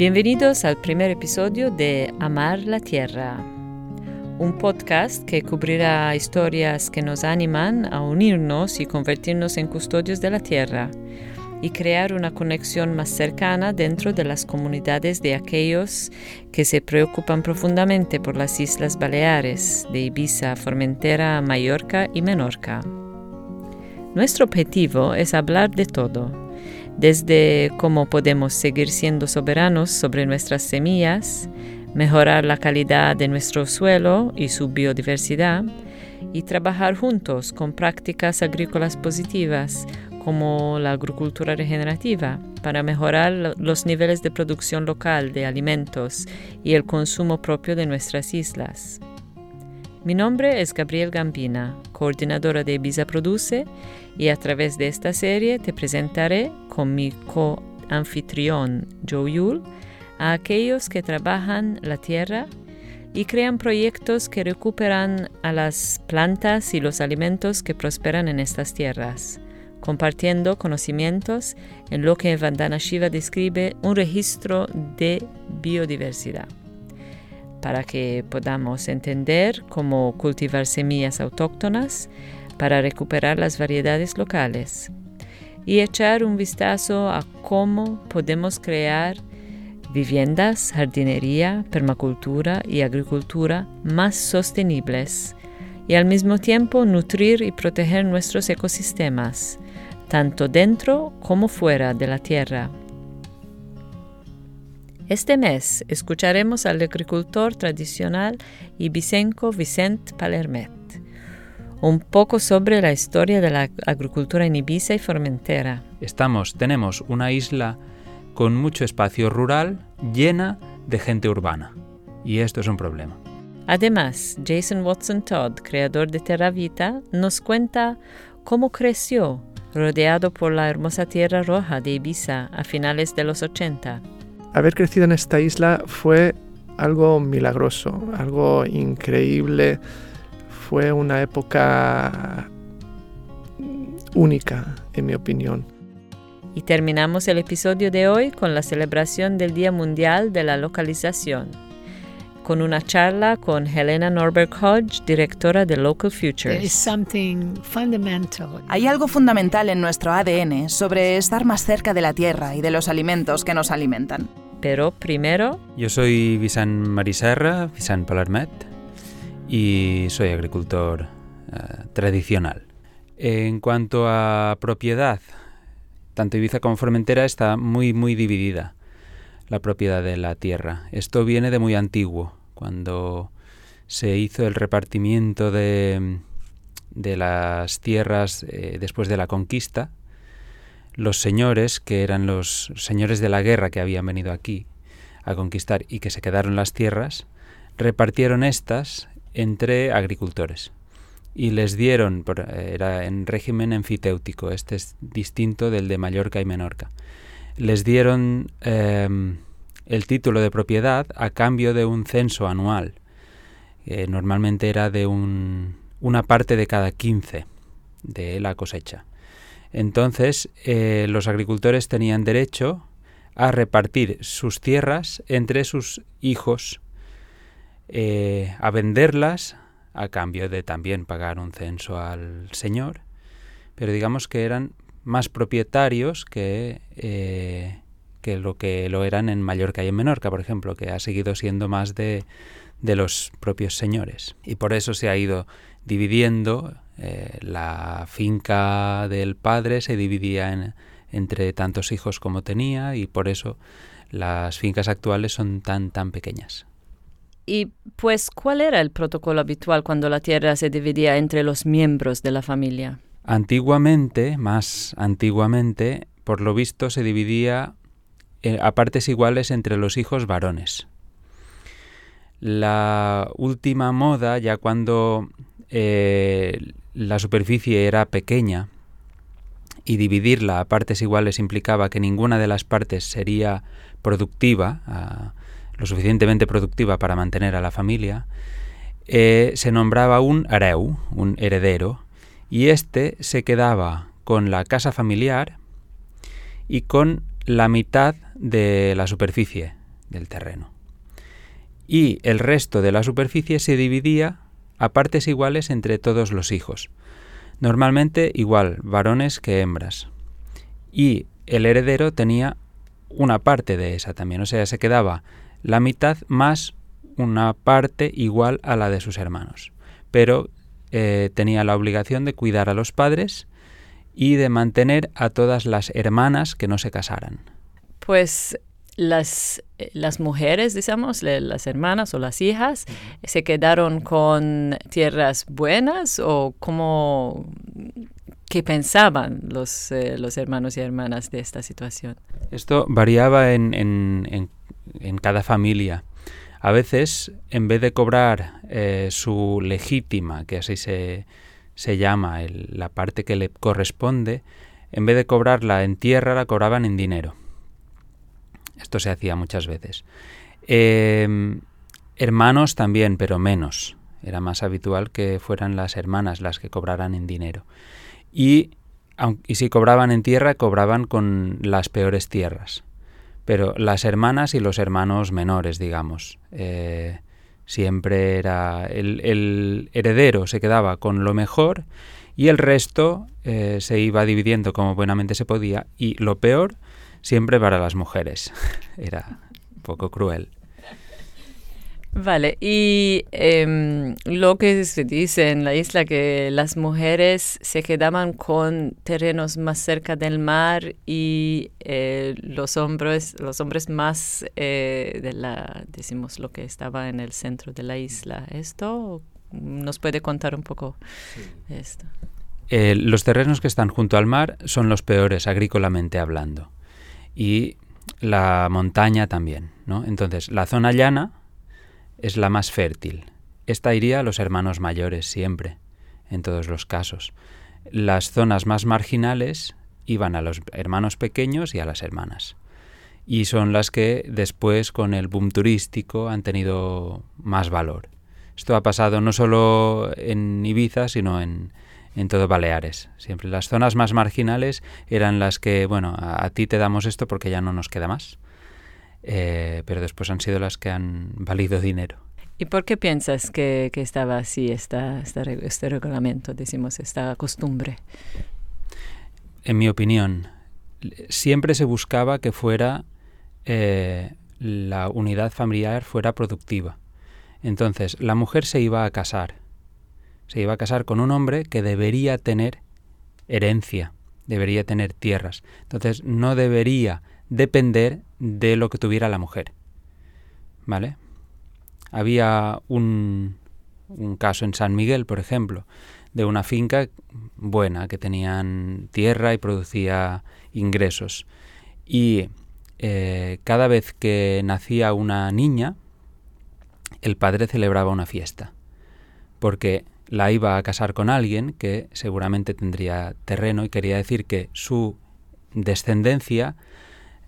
Bienvenidos al primer episodio de Amar la Tierra, un podcast que cubrirá historias que nos animan a unirnos y convertirnos en custodios de la Tierra y crear una conexión más cercana dentro de las comunidades de aquellos que se preocupan profundamente por las Islas Baleares, de Ibiza, Formentera, Mallorca y Menorca. Nuestro objetivo es hablar de todo, desde cómo podemos seguir siendo soberanos sobre nuestras semillas, mejorar la calidad de nuestro suelo y su biodiversidad, y trabajar juntos con prácticas agrícolas positivas como la agricultura regenerativa para mejorar los niveles de producción local de alimentos y el consumo propio de nuestras islas. Mi nombre es Gabriel Gambina, coordinadora de Ibiza Produce, y a través de esta serie te presentaré con mi co-anfitrión Joe Yule a aquellos que trabajan la tierra y crean proyectos que recuperan a las plantas y los alimentos que prosperan en estas tierras compartiendo conocimientos en lo que Vandana Shiva describe un registro de biodiversidad, para que podamos entender cómo cultivar semillas autóctonas para recuperar las variedades locales y echar un vistazo a cómo podemos crear viviendas, jardinería, permacultura y agricultura más sostenibles y al mismo tiempo nutrir y proteger nuestros ecosistemas tanto dentro como fuera de la tierra. Este mes escucharemos al agricultor tradicional ibicenco Vicente Palermet, un poco sobre la historia de la agricultura en Ibiza y Formentera. Estamos, tenemos una isla con mucho espacio rural llena de gente urbana, y esto es un problema. Además, Jason Watson Todd, creador de Terra Vita, nos cuenta cómo creció rodeado por la hermosa Tierra Roja de Ibiza a finales de los 80. Haber crecido en esta isla fue algo milagroso, algo increíble. Fue una época única, en mi opinión. Y terminamos el episodio de hoy con la celebración del Día Mundial de la Localización con una charla con Helena Norberg Hodge, directora de Local Futures. Hay algo fundamental en nuestro ADN sobre estar más cerca de la tierra y de los alimentos que nos alimentan. Pero primero... Yo soy Vicent Mariserra, Vicent Palermet, y soy agricultor eh, tradicional. En cuanto a propiedad, tanto Ibiza como Formentera está muy, muy dividida la propiedad de la tierra. Esto viene de muy antiguo cuando se hizo el repartimiento de, de las tierras eh, después de la conquista, los señores, que eran los señores de la guerra que habían venido aquí a conquistar y que se quedaron las tierras, repartieron estas entre agricultores y les dieron, era en régimen enfiteútico, este es distinto del de Mallorca y Menorca, les dieron em, el título de propiedad a cambio de un censo anual. normalmente era de un, una parte de cada 15 de la cosecha. Entonces, eh, los agricultores tenían derecho a repartir sus tierras entre sus hijos, eh, a venderlas a cambio de también pagar un censo al señor, pero digamos que eran más propietarios que eh, que lo que lo eran en Mallorca y en Menorca, por ejemplo, que ha seguido siendo más de, de los propios señores. Y por eso se ha ido dividiendo, eh, la finca del padre se dividía en, entre tantos hijos como tenía y por eso las fincas actuales son tan, tan pequeñas. Y pues, ¿cuál era el protocolo habitual cuando la tierra se dividía entre los miembros de la familia? Antiguamente, más antiguamente, por lo visto se dividía eh, a partes iguales entre los hijos varones. La última moda, ya cuando eh, la superficie era pequeña y dividirla a partes iguales implicaba que ninguna de las partes sería productiva, lo suficientemente productiva para mantener a la familia, eh, se nombraba un areu, un heredero, y éste se quedaba con la casa familiar y con la mitad de la superficie del terreno. Y el resto de la superficie se dividía a partes iguales entre todos los hijos. Normalmente igual, varones que hembras. Y el heredero tenía una parte de esa también, o sea, se quedaba la mitad más una parte igual a la de sus hermanos. Pero eh, tenía la obligación de cuidar a los padres y de mantener a todas las hermanas que no se casaran. Pues las, eh, las mujeres, digamos, las hermanas o las hijas, se quedaron con tierras buenas o cómo, qué pensaban los, eh, los hermanos y hermanas de esta situación. Esto variaba en, en, en, cada familia. A veces, en vez de cobrar eh, su legítima, que así se, se llama, la parte que le corresponde, en vez de cobrarla en tierra, la cobraban en dinero. Esto se hacía muchas veces. Em, hermanos también, pero menos. Era más habitual que fueran las hermanas las que cobraran en dinero. Y, si cobraban en tierra, cobraban con las peores tierras. Pero las hermanas y los hermanos menores, digamos. Eh, siempre era el, heredero se quedaba con lo mejor y el resto eh, se iba dividiendo como buenamente se podía y lo peor siempre para las mujeres. Era un poco cruel. Vale, y em, lo que se dice en la isla que las mujeres se quedaban con terrenos más cerca del mar y eh, los hombres, los hombres más eh, de la, decimos lo que estaba en el centro de la isla. ¿Esto nos puede contar un poco esto? Eh, los terrenos que están junto al mar son los peores agrícolamente hablando y la montaña también, ¿no? Entonces la zona llana es la más fértil. Esta iría a los hermanos mayores siempre, en todos los casos. Las zonas más marginales iban a los hermanos pequeños y a las hermanas. Y son las que después, con el boom turístico, han tenido más valor. Esto ha pasado no solo en Ibiza, sino en, en todo Baleares. Siempre las zonas más marginales eran las que, bueno, a, ti te damos esto porque ya no nos queda más. Eh, pero después han sido las que han valido dinero. ¿Y por qué piensas que, estaba así esta, este reglamento, decimos, esta costumbre? En mi opinión, siempre se buscaba que fuera eh, la unidad familiar fuera productiva. Entonces, la mujer se iba a casar. Se iba a casar con un hombre que debería tener herencia, debería tener tierras. Entonces, no debería depender de lo que tuviera la mujer. ¿Vale? Había un, un caso en San Miguel, por ejemplo, de una finca buena que tenían tierra y producía ingresos. Y eh, cada vez que nacía una niña, el padre celebraba una fiesta, porque la iba a casar con alguien que seguramente tendría terreno y quería decir que su descendencia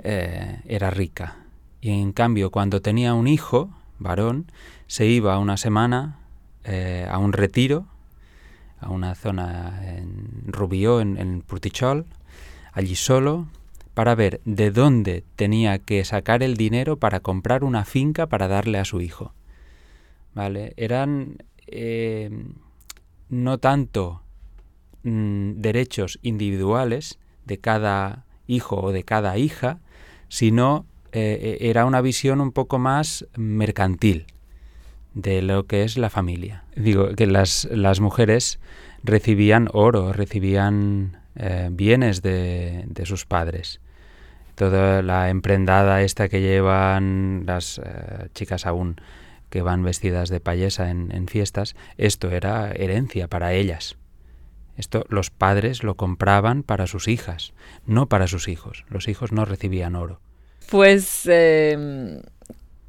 eh, era rica. Y en cambio, cuando tenía un hijo, varón, se iba una semana eh, a un retiro, a una zona en Rubió, en, en Purtichol, allí solo, para ver de dónde tenía que sacar el dinero para comprar una finca para darle a su hijo. ¿Vale? Eran eh, no tanto mm, derechos individuales de cada hijo o de cada hija, sino eh, eh, era una visión un poco más mercantil de lo que es la familia. Digo que las, las mujeres recibían oro, recibían eh, bienes de, de, sus padres. Toda la emprendada esta que llevan las chicas aún que van vestidas de payesa en, en fiestas, esto era herencia para ellas. Esto los padres lo compraban para sus hijas, no para sus hijos. Los hijos no recibían oro. Pues, eh,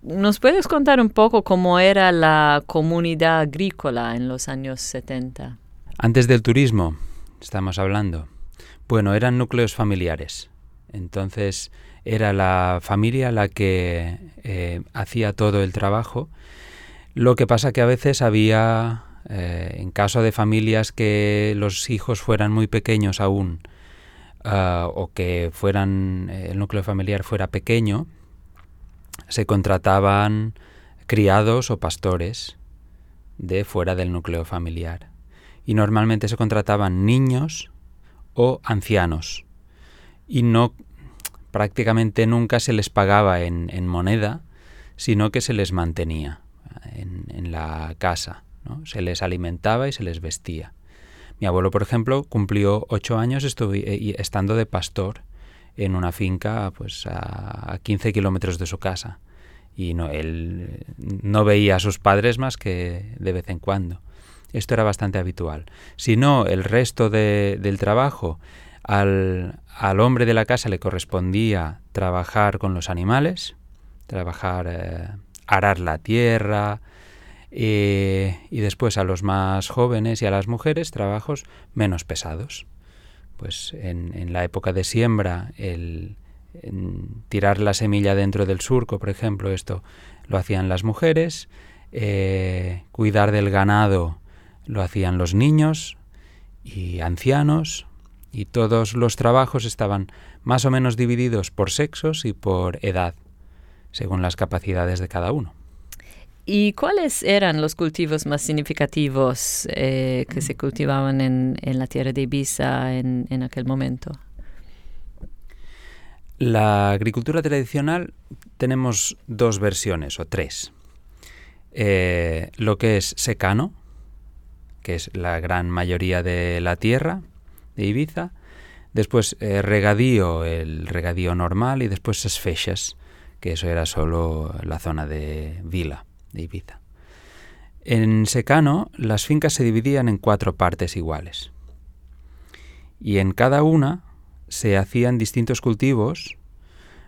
¿nos puedes contar un poco cómo era la comunidad agrícola en los años 70? Antes del turismo, estamos hablando. Bueno, eran núcleos familiares. Entonces era la familia la que eh, hacía todo el trabajo. Lo que pasa que a veces había eh, en caso de familias que los hijos fueran muy pequeños aún uh, o que fueran eh, el núcleo familiar fuera pequeño, se contrataban criados o pastores de fuera del núcleo familiar. Y normalmente se contrataban niños o ancianos. Y no prácticamente nunca se les pagaba en, moneda, sino que se les mantenía en, la casa. Se les alimentaba y se les vestía. Mi abuelo, por ejemplo, cumplió ocho años eh, estando de pastor en una finca pues, a 15 kilómetros de su casa. Y no, él no veía a sus padres más que de vez en cuando. Esto era bastante habitual. Si no, el resto del trabajo, al, hombre de la casa le correspondía trabajar con los animales, trabajar, eh, arar la tierra, eh, y después a los más jóvenes y a las mujeres trabajos menos pesados. Pues en, la época de siembra, el, tirar la semilla dentro del surco, por ejemplo, esto lo hacían las mujeres, eh, cuidar del ganado lo hacían los niños y ancianos, y todos los trabajos estaban más o menos divididos por sexos y por edad, según las capacidades de cada uno. ¿Y cuáles eran los cultivos más significativos eh, que se cultivaban en, la tierra de Ibiza en aquel momento? La agricultura tradicional tenemos dos versiones o tres. Eh, lo que es secano, que es la gran mayoría de la tierra de Ibiza. Después eh, regadío, el regadío normal, y después esfechas, que eso era solo la zona de Vila, de Ibiza. En secano, las fincas se dividían en cuatro partes iguales. Y en cada una se hacían distintos cultivos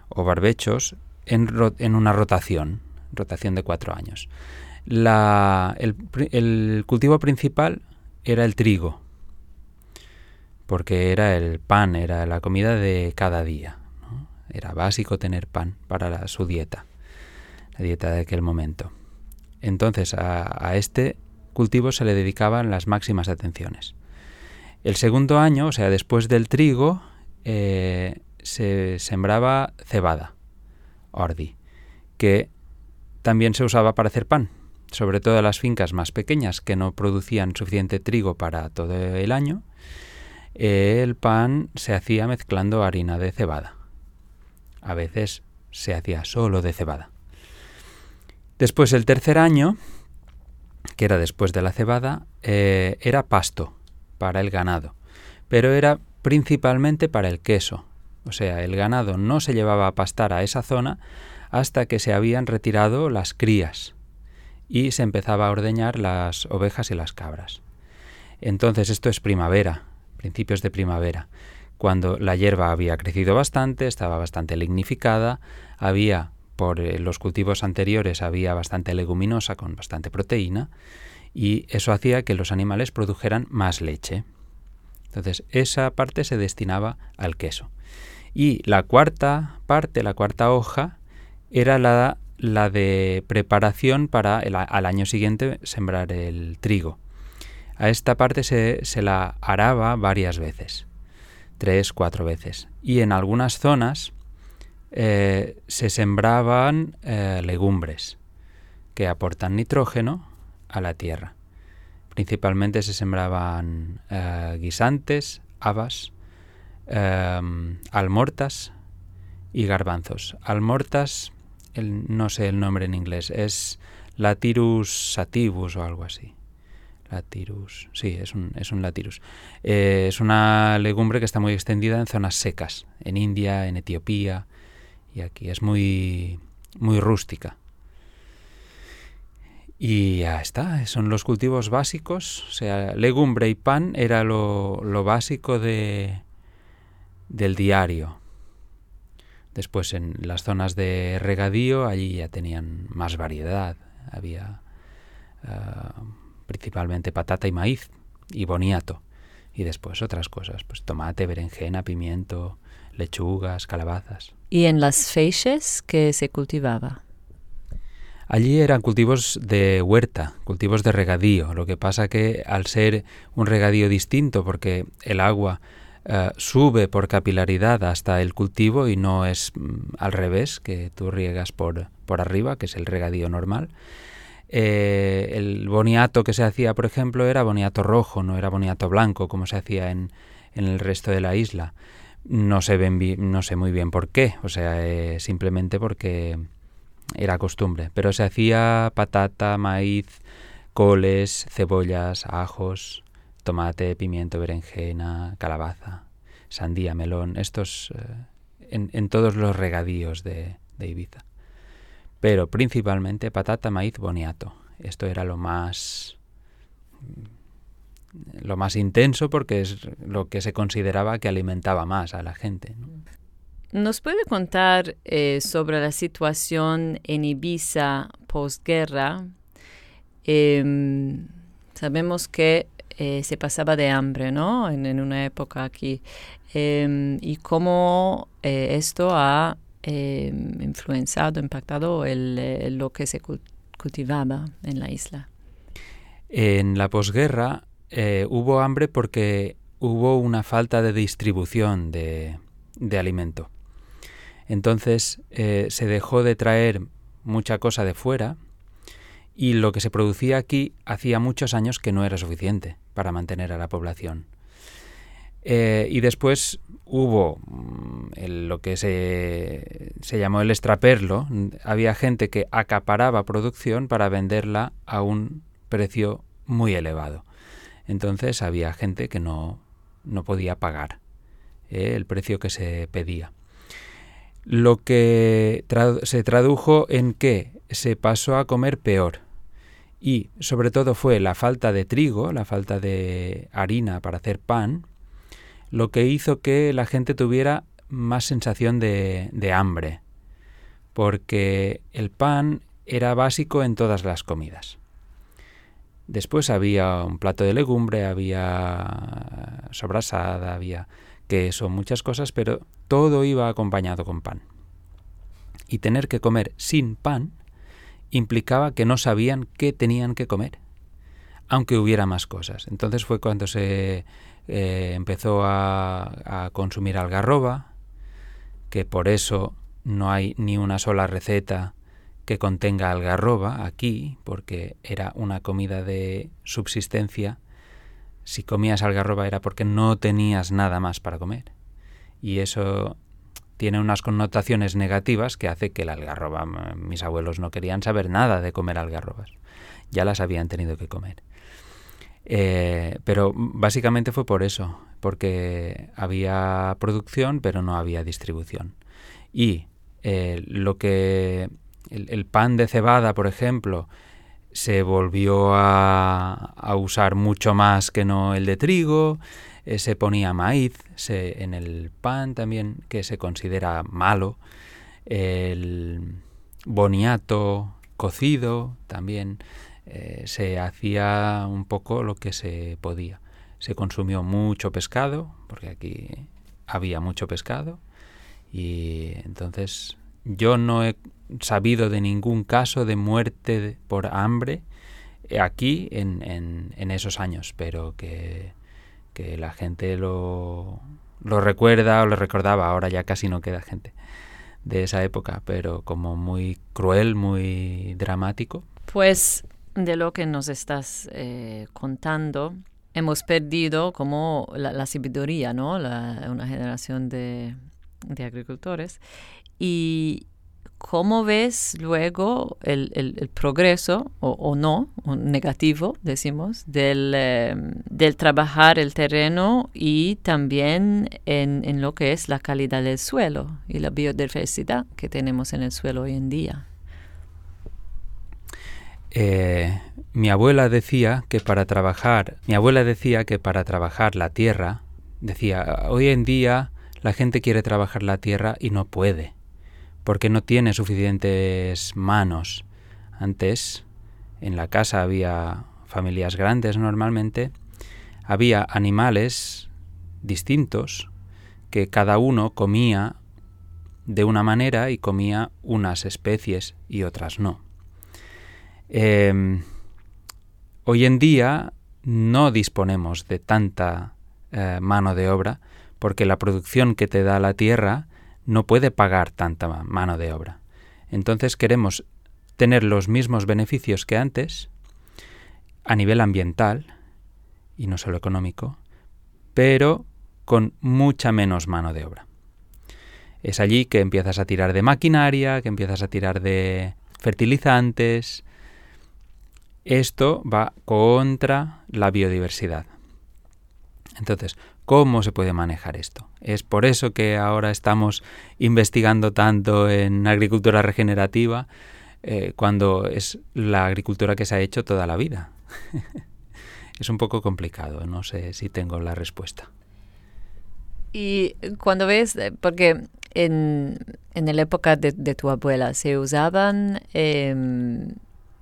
o barbechos en, una rotación, rotación de cuatro años. el, cultivo principal era el trigo, porque era el pan, era la comida de cada día. Era básico tener pan para su dieta, la dieta de aquel momento. Entonces a este cultivo se le dedicaban las máximas atenciones. El segundo año, o sea, después del trigo, eh, se sembraba cebada, ordi, que también se usaba para hacer pan, sobre todo las fincas más pequeñas que no producían suficiente trigo para todo el año. El pan se hacía mezclando harina de cebada. A veces se hacía solo de cebada. Después el tercer año, que era después de la cebada, eh, era pasto para el ganado, pero era principalmente para el queso. O sea, el ganado no se llevaba a pastar a esa zona hasta que se habían retirado las crías y se empezaba a ordeñar las ovejas y las cabras. Entonces esto es primavera, principios de primavera, cuando la hierba había crecido bastante, estaba bastante lignificada, había por eh, los cultivos anteriores había bastante leguminosa con bastante proteína y eso hacía que los animales produjeran más leche. Entonces, esa parte se destinaba al queso. Y la cuarta parte, la cuarta hoja, era la, de preparación para el, al año siguiente sembrar el trigo. A esta parte se, se la araba varias veces, tres, cuatro veces. Y en algunas zonas eh, se sembraban eh, legumbres que aportan nitrógeno a la tierra. Principalmente se sembraban eh, guisantes, habas, em, almortas y garbanzos. Almortas, no sé el nombre en inglés, es Latirus sativus o algo así. Latirus, sí, es un, es un latirus. Eh, es una legumbre que está muy extendida en zonas secas, en India, en Etiopía y aquí. Es muy, muy rústica. Y ya está, son los cultivos básicos, o sea, legumbre y pan era lo, básico de, del diario. Después en las zonas de regadío, allí ya tenían más variedad, había ah, principalmente patata y maíz y boniato. Y después otras cosas, pues tomate, berenjena, pimiento, lechugas, calabazas. ¿Y en las feixes qué se cultivaba? Allí eran cultivos de huerta, cultivos de regadío, lo que pasa que al ser un regadío distinto, porque el agua eh, sube por capilaridad hasta el cultivo y no es mm, al revés, que tú riegas por, por arriba, que es el regadío normal. Eh, el boniato que se hacía, por ejemplo, era boniato rojo, no era boniato blanco como se hacía en, en el resto de la isla. No sé, no sé muy bien por qué, o sea, eh, simplemente porque era costumbre. Pero se hacía patata, maíz, coles, cebollas, ajos, tomate, pimiento, berenjena, calabaza, sandía, melón, estos eh, en, todos los regadíos de Ibiza pero principalmente patata, maíz, boniato. Esto era lo más lo más intenso porque es lo que se consideraba que alimentaba más a la gente. ¿Nos puede contar eh, sobre la situación en Ibiza posguerra? Em, sabemos que eh, se pasaba de hambre, ¿no? En, una época aquí. Em, y cómo eh, esto ha eh, influenciado, impactado el, lo que se cultivaba en la isla. En la posguerra eh, hubo hambre porque hubo una falta de distribución de, alimento. Entonces eh, se dejó de traer mucha cosa de fuera y lo que se producía aquí hacía muchos años que no era suficiente para mantener a la población. Eh, y después hubo mm, lo que se, se, llamó el extraperlo. Había gente que acaparaba producción para venderla a un precio muy elevado. Entonces había gente que no, no podía pagar eh, el precio que se pedía. Lo que se tradujo en que se pasó a comer peor. Y sobre todo fue la falta de trigo, la falta de harina para hacer pan, lo que hizo que la gente tuviera más sensación de, hambre, porque el pan era básico en todas las comidas. Después había un plato de legumbre, había sobrasada, había queso, muchas cosas, pero todo iba acompañado con pan. Y tener que comer sin pan implicaba que no sabían qué tenían que comer, aunque hubiera más cosas. Entonces fue cuando se eh, empezó a, consumir algarroba, que por eso no hay ni una sola receta que contenga algarroba aquí, porque era una comida de subsistencia. Si comías algarroba era porque no tenías nada más para comer. Y eso tiene unas connotaciones negativas que hace que la algarroba, mis abuelos no querían saber nada de comer algarrobas. Ya las habían tenido que comer. Eh, pero básicamente fue por eso, porque había producción pero no había distribución. Y eh, lo que el, pan de cebada, por ejemplo, se volvió a, usar mucho más que no el de trigo, eh, se ponía maíz en el pan también, que se considera malo, el boniato cocido también eh, se hacía un poco lo que se podía. Se consumió mucho pescado, porque aquí había mucho pescado, y entonces yo no he sabido de ningún caso de muerte por hambre aquí en, en, esos años, pero que, que la gente lo, lo recuerda o lo recordaba, ahora ya casi no queda gente de esa época, pero como muy cruel, muy dramático. Pues de lo que nos estás eh, contando, hemos perdido como la, sabiduría, ¿no? una generación de, agricultores. Y cómo ves luego el, progreso, o, no, o negativo, decimos, del, em, del, trabajar el terreno y también en lo que es la calidad del suelo y la biodiversidad que tenemos en el suelo hoy en día. Eh, mi abuela decía que para trabajar, mi abuela decía que para trabajar la tierra, decía, hoy en día la gente quiere trabajar la tierra y no puede, porque no tiene suficientes manos. Antes, en la casa había familias grandes normalmente, había animales distintos que cada uno comía de una manera y comía unas especies y otras no. Em, hoy en día no disponemos de tanta eh, mano de obra porque la producción que te da la tierra no puede pagar tanta mano de obra. Entonces queremos tener los mismos beneficios que antes a nivel ambiental y no solo económico, pero con mucha menos mano de obra. Es allí que empiezas a tirar de maquinaria, que empiezas a tirar de fertilizantes. Esto va contra la biodiversidad. Entonces, ¿cómo se puede manejar esto? Es por eso que ahora estamos investigando tanto en agricultura regenerativa, eh, cuando es la agricultura que se ha hecho toda la vida. es un poco complicado, no sé si tengo la respuesta. Y cuando ves, eh, porque en, en la época de, tu abuela, ¿se usaban em,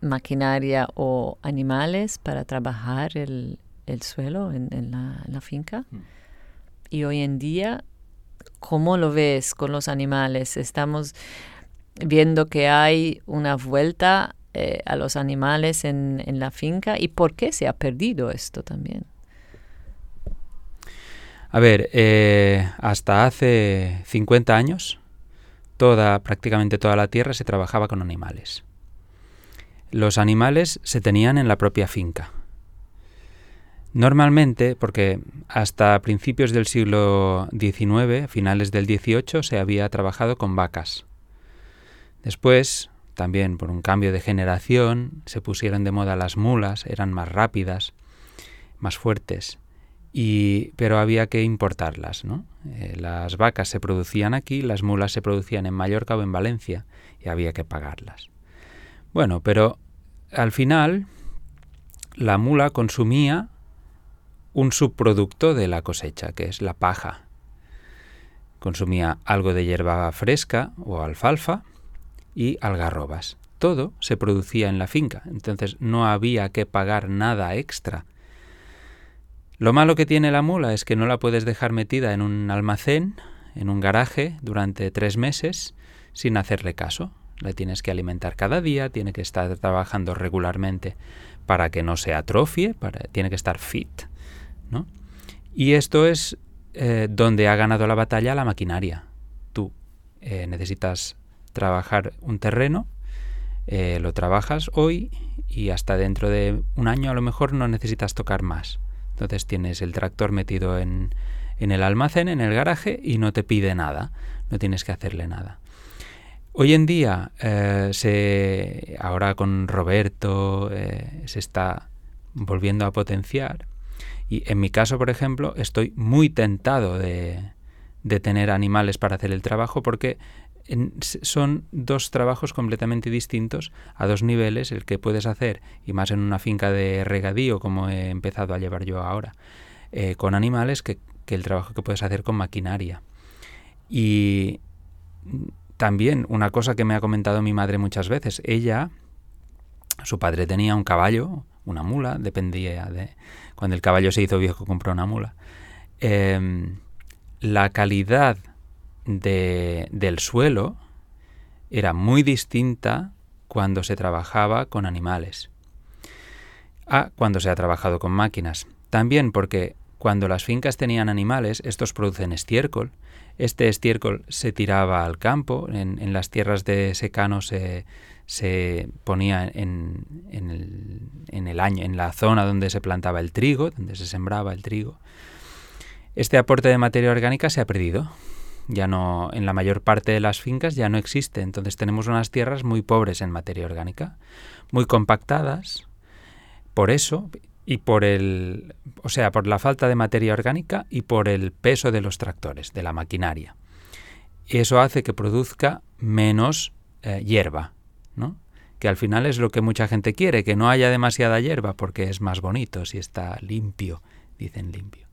maquinaria o animales para trabajar el, suelo en, la, finca? Mm. Y hoy en día, ¿cómo lo ves con los animales? Estamos viendo que hay una vuelta eh, a los animales en, en la finca y por qué se ha perdido esto también. A ver, eh, hasta hace 50 años, toda, prácticamente toda la tierra se trabajaba con animales. Los animales se tenían en la propia finca. Normalmente, porque hasta principios del siglo XIX, finales del XVIII, se había trabajado con vacas. Después, también por un cambio de generación, se pusieron de moda las mulas, eran más rápidas, más fuertes pero había que importarlas. ¿no? Eh, las vacas se producían aquí, las mulas se producían en Mallorca o en Valencia y había que pagarlas. Bueno, pero al final la mula consumía un subproducto de la cosecha, que es la paja. Consumía algo de hierba fresca o alfalfa y algarrobas. Todo se producía en la finca, entonces no había que pagar nada extra lo malo que tiene la mula es que no la puedes dejar metida en un almacén, en un garaje, durante tres meses sin hacerle caso. La tienes que alimentar cada día, tiene que estar trabajando regularmente para que no se atrofie, para, tiene que estar fit. ¿no? Y esto es eh, donde ha ganado la batalla la maquinaria. Tú eh, necesitas trabajar un terreno, eh, lo trabajas hoy y hasta dentro de un año a lo mejor no necesitas tocar más. Entonces tienes el tractor metido en, el almacén, en el garaje, y no te pide nada, no tienes que hacerle nada. Hoy en día, eh, se, ahora con Roberto, eh, se está volviendo a potenciar. Y en mi caso, por ejemplo, estoy muy tentado de, de tener animales para hacer el trabajo porque son dos trabajos completamente distintos a dos niveles, el que puedes hacer, y más en una finca de regadío como he empezado a llevar yo ahora, eh, con animales, que, que, el trabajo que puedes hacer con maquinaria. Y también una cosa que me ha comentado mi madre muchas veces, ella, su padre tenía un caballo, una mula, dependía de... Cuando el caballo se hizo viejo compró una mula. Em, la calidad de, del suelo era muy distinta cuando se trabajaba con animales a cuando se ha trabajado con máquinas. También porque cuando las fincas tenían animales, estos producen estiércol. Este estiércol se tiraba al campo, en, las tierras de secano se, se ponía en, en, el, en, el, año, en la zona donde se plantaba el trigo, donde se sembraba el trigo. Este aporte de materia orgánica se ha perdido ya no en la mayor parte de las fincas ya no existe, entonces tenemos unas tierras muy pobres en materia orgánica, muy compactadas. Por eso y por el, o sea, por la falta de materia orgánica y por el peso de los tractores, de la maquinaria. Eso hace que produzca menos eh, hierba, ¿no? Que al final es lo que mucha gente quiere, que no haya demasiada hierba porque es más bonito si está limpio, dicen limpio.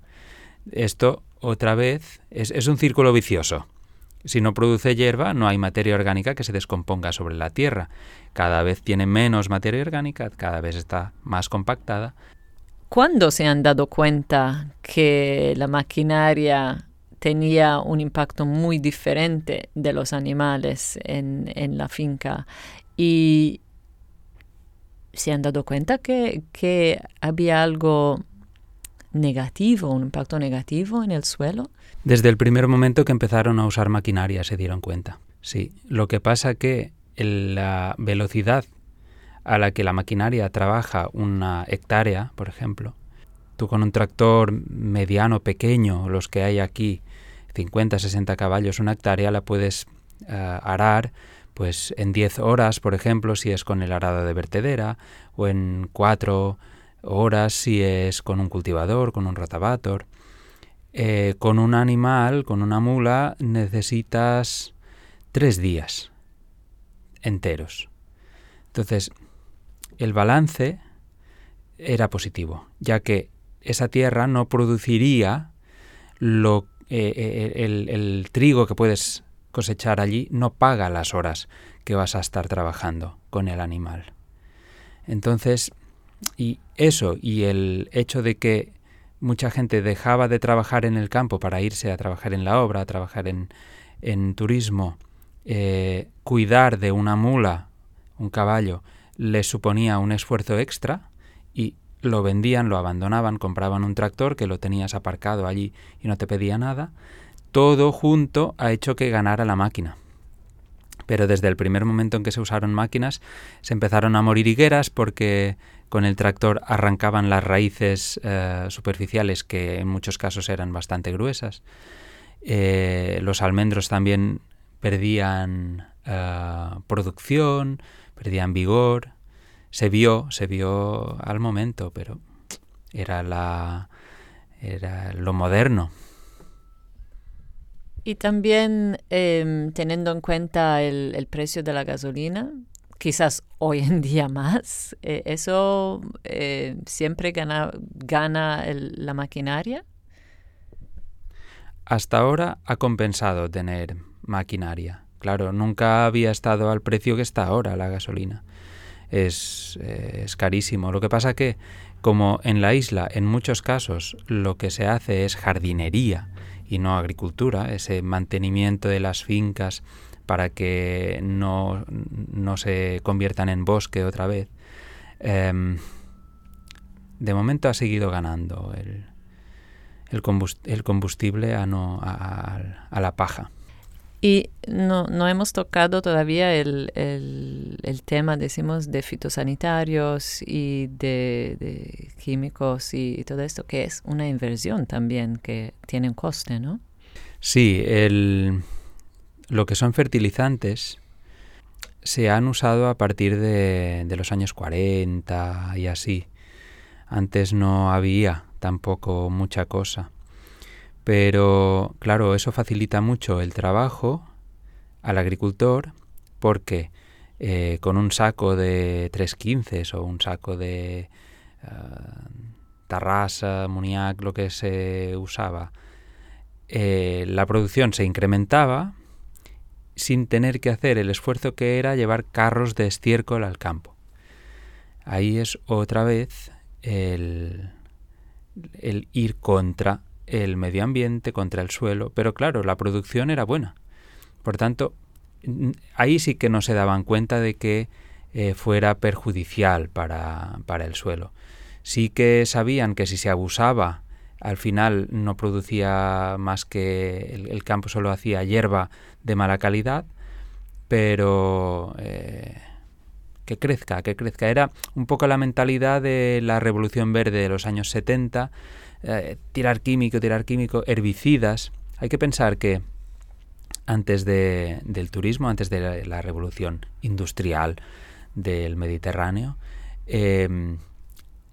Esto otra vez es, un círculo vicioso. Si no produce hierba, no hay materia orgánica que se descomponga sobre la tierra. Cada vez tiene menos materia orgánica, cada vez está más compactada. ¿Cuándo se han dado cuenta que la maquinaria tenía un impacto muy diferente de los animales en, en la finca? Y se han dado cuenta que, que había algo negativo, un impacto negativo en el suelo? Desde el primer momento que empezaron a usar maquinaria se dieron cuenta. Sí, lo que pasa que la velocidad a la que la maquinaria trabaja una hectárea, por ejemplo, tú con un tractor mediano, pequeño, los que hay aquí, 50, 60 caballos, una hectárea, la puedes eh, arar pues en 10 horas, por ejemplo, si es con el arado de vertedera, o en 4 horas si es con un cultivador, con un rotavator. Eh, con un animal, con una mula, necesitas tres días enteros. Entonces, el balance era positivo, ya que esa tierra no produciría lo, eh, eh, el, trigo que puedes cosechar allí, no paga las horas que vas a estar trabajando con el animal. Entonces, y eso y el hecho de que mucha gente dejaba de trabajar en el campo para irse a trabajar en la obra, a trabajar en, en turismo, eh, cuidar de una mula, un caballo, les suponía un esfuerzo extra y lo vendían, lo abandonaban, compraban un tractor que lo tenías aparcado allí y no te pedía nada, todo junto ha hecho que ganara la máquina. Pero desde el primer momento en que se usaron máquinas, se empezaron a morir higueras porque con el tractor arrancaban las raíces eh, superficiales que en muchos casos eran bastante gruesas. Eh, los almendros también perdían eh, producción, perdían vigor. Se vio, se vio al momento, pero era la era lo moderno. Y también em, teniendo en cuenta el, precio de la gasolina, quizás hoy en día más, eh, ¿eso eh, siempre gana, gana la maquinaria? Hasta ahora ha compensado tener maquinaria. Claro, nunca había estado al precio que está ahora la gasolina. Es, eh, es carísimo. Lo que pasa que, como en la isla, en muchos casos, lo que se hace es jardinería, y no agricultura, ese mantenimiento de las fincas para que no, se conviertan en bosque otra vez, em, de momento ha seguido ganando el, el, combustible a, no, a, la paja. Y no, no, hemos tocado todavía el, el, tema, decimos, de fitosanitarios y de, químicos y, todo esto, que es una inversión también que tiene un coste, ¿no? Sí, el, lo que son fertilizantes se han usado a partir de, de los años 40 y así. Antes no había tampoco mucha cosa. Pero claro, eso facilita mucho el trabajo al agricultor porque eh, con un saco de tres quinces o un saco de uh, tarrasa, amoníac, lo que se usaba, eh, la producción se incrementaba sin tener que hacer el esfuerzo que era llevar carros de estiércol al campo. Ahí es otra vez el ir contra el medio ambiente, contra el suelo, pero claro, la producción era buena. Por tanto, ahí sí que no se daban cuenta de que eh, fuera perjudicial para, para, el suelo. Sí que sabían que si se abusaba, al final no producía más que el, campo solo hacía hierba de mala calidad, pero eh, que crezca, que crezca. Era un poco la mentalidad de la revolución verde de los años 70, eh, tirar químico, tirar químico, herbicidas. Hay que pensar que antes del turismo, antes de la, revolución industrial del Mediterráneo, em,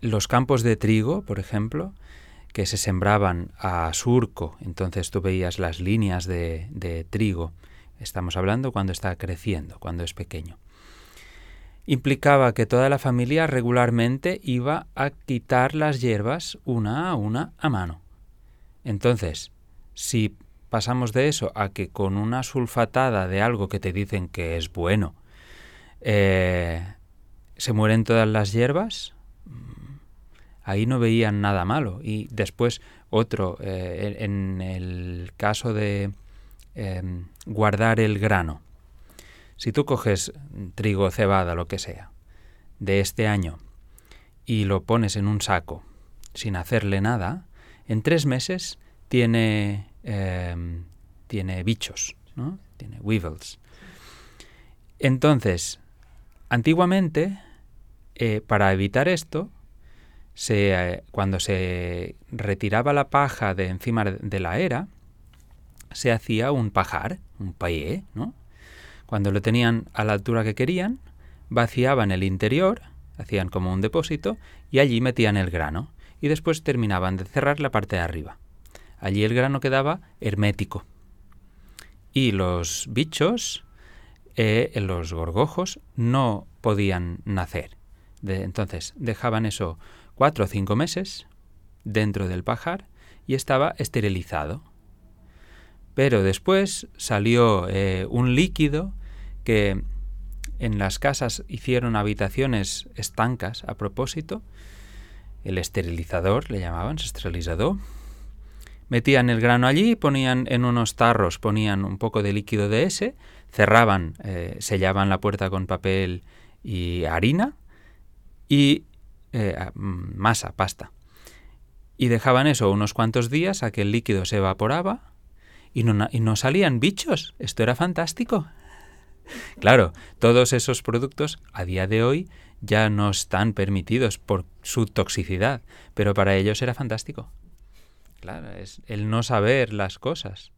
los campos de trigo, por ejemplo, que se sembraban a surco, entonces tú veías las líneas de, de trigo, estamos hablando cuando está creciendo, cuando es pequeño implicaba que toda la familia regularmente iba a quitar las hierbas una a una a mano. Entonces, si pasamos de eso a que con una sulfatada de algo que te dicen que es bueno, eh, se mueren todas las hierbas, mm, ahí no veían nada malo. Y después otro, eh, en el caso de em, guardar el grano, si tú coges trigo, cebada, lo que sea, de este año y lo pones en un saco sin hacerle nada, en tres meses tiene, em, tiene bichos, ¿no? tiene weevils. Entonces, antiguamente, eh, para evitar esto, se, cuando se retiraba la paja de encima de la era, se hacía un pajar, un paillé, ¿no? Cuando lo tenían a la altura que querían, vaciaban el interior, hacían como un depósito, y allí metían el grano, y después terminaban de cerrar la parte de arriba. Allí el grano quedaba hermético. Y los bichos, eh, los gorgojos, no podían nacer. entonces dejaban eso cuatro o cinco meses dentro del pajar y estaba esterilizado. Pero después salió eh, un líquido que en las casas hicieron habitaciones estancas a propósito. El esterilizador le llamaban, esterilizador. Metían el grano allí, ponían en unos tarros, ponían un poco de líquido de ese, cerraban, eh, sellaban la puerta con papel y harina y eh, masa, pasta. Y dejaban eso unos cuantos días a que el líquido se evaporaba y no, y no salían bichos. Esto era fantástico. Claro, todos esos productos a día de hoy ya no están permitidos por su toxicidad, pero para ellos era fantástico. Claro, es el no saber las cosas.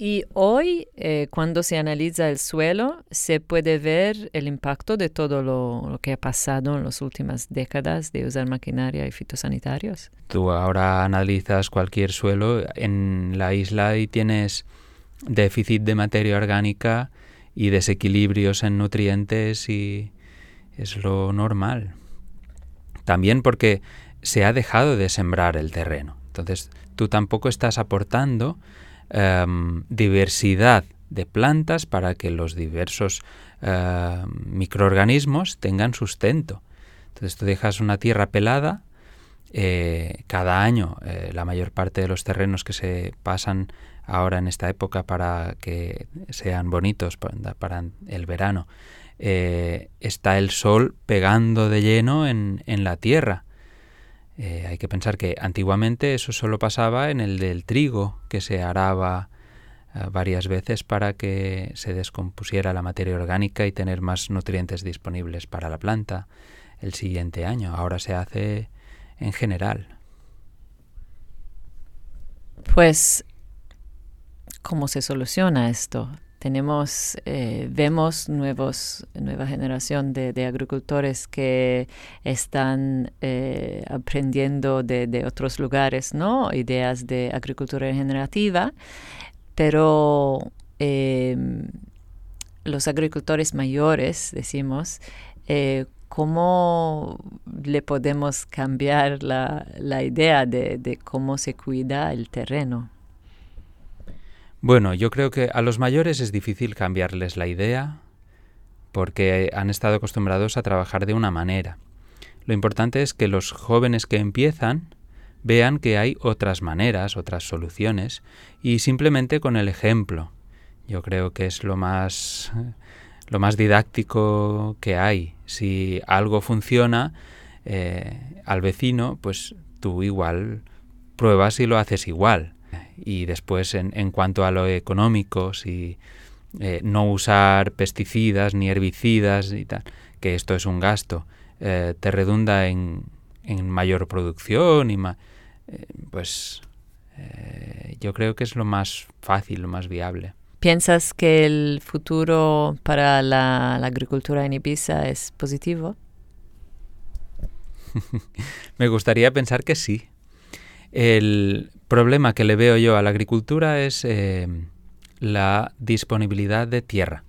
Y hoy, eh, cuando se analiza el suelo, se puede ver el impacto de todo lo, que ha pasado en las últimas décadas de usar maquinaria y fitosanitarios. Tú ahora analizas cualquier suelo en la isla y tienes déficit de materia orgánica y desequilibrios en nutrientes y es lo normal. También porque se ha dejado de sembrar el terreno. Entonces tú tampoco estás aportando Em, diversidad de plantas para que los diversos em, microorganismos tengan sustento. Entonces tú dejas una tierra pelada, eh, cada año eh, la mayor parte de los terrenos que se pasan ahora en esta época para que sean bonitos para, el verano, eh, está el sol pegando de lleno en la tierra. Eh, hay que pensar que antiguamente eso solo pasaba en el del trigo, que se araba eh, varias veces para que se descompusiera la materia orgánica y tener más nutrientes disponibles para la planta el siguiente año. Ahora se hace en general. Pues, ¿cómo se soluciona esto? Tenemos, eh, vemos nuevos, nueva generación de, agricultores que están eh, aprendiendo de, otros lugares, ¿no? Ideas de agricultura regenerativa, pero em, los agricultores mayores, decimos, eh, ¿cómo le podemos cambiar la, la idea de cómo se cuida el terreno? Bueno, yo creo que a los mayores es difícil cambiarles la idea porque han estado acostumbrados a trabajar de una manera. Lo importante es que los jóvenes que empiezan vean que hay otras maneras, otras soluciones, y simplemente con el ejemplo. Yo creo que es lo más lo más didáctico que hay. Si algo funciona eh, al vecino, pues tú igual pruebas y lo haces igual. Y después, en, en cuanto a lo económico, si eh, no usar pesticidas ni herbicidas y tal, que esto es un gasto, eh, te redunda en, en, mayor producción y más, eh, pues yo creo que es lo más fácil, lo más viable. ¿Piensas que el futuro para la, la agricultura en Ibiza es positivo? Me gustaría pensar que sí. El problema que le veo yo a la agricultura es eh, la disponibilidad de tierra.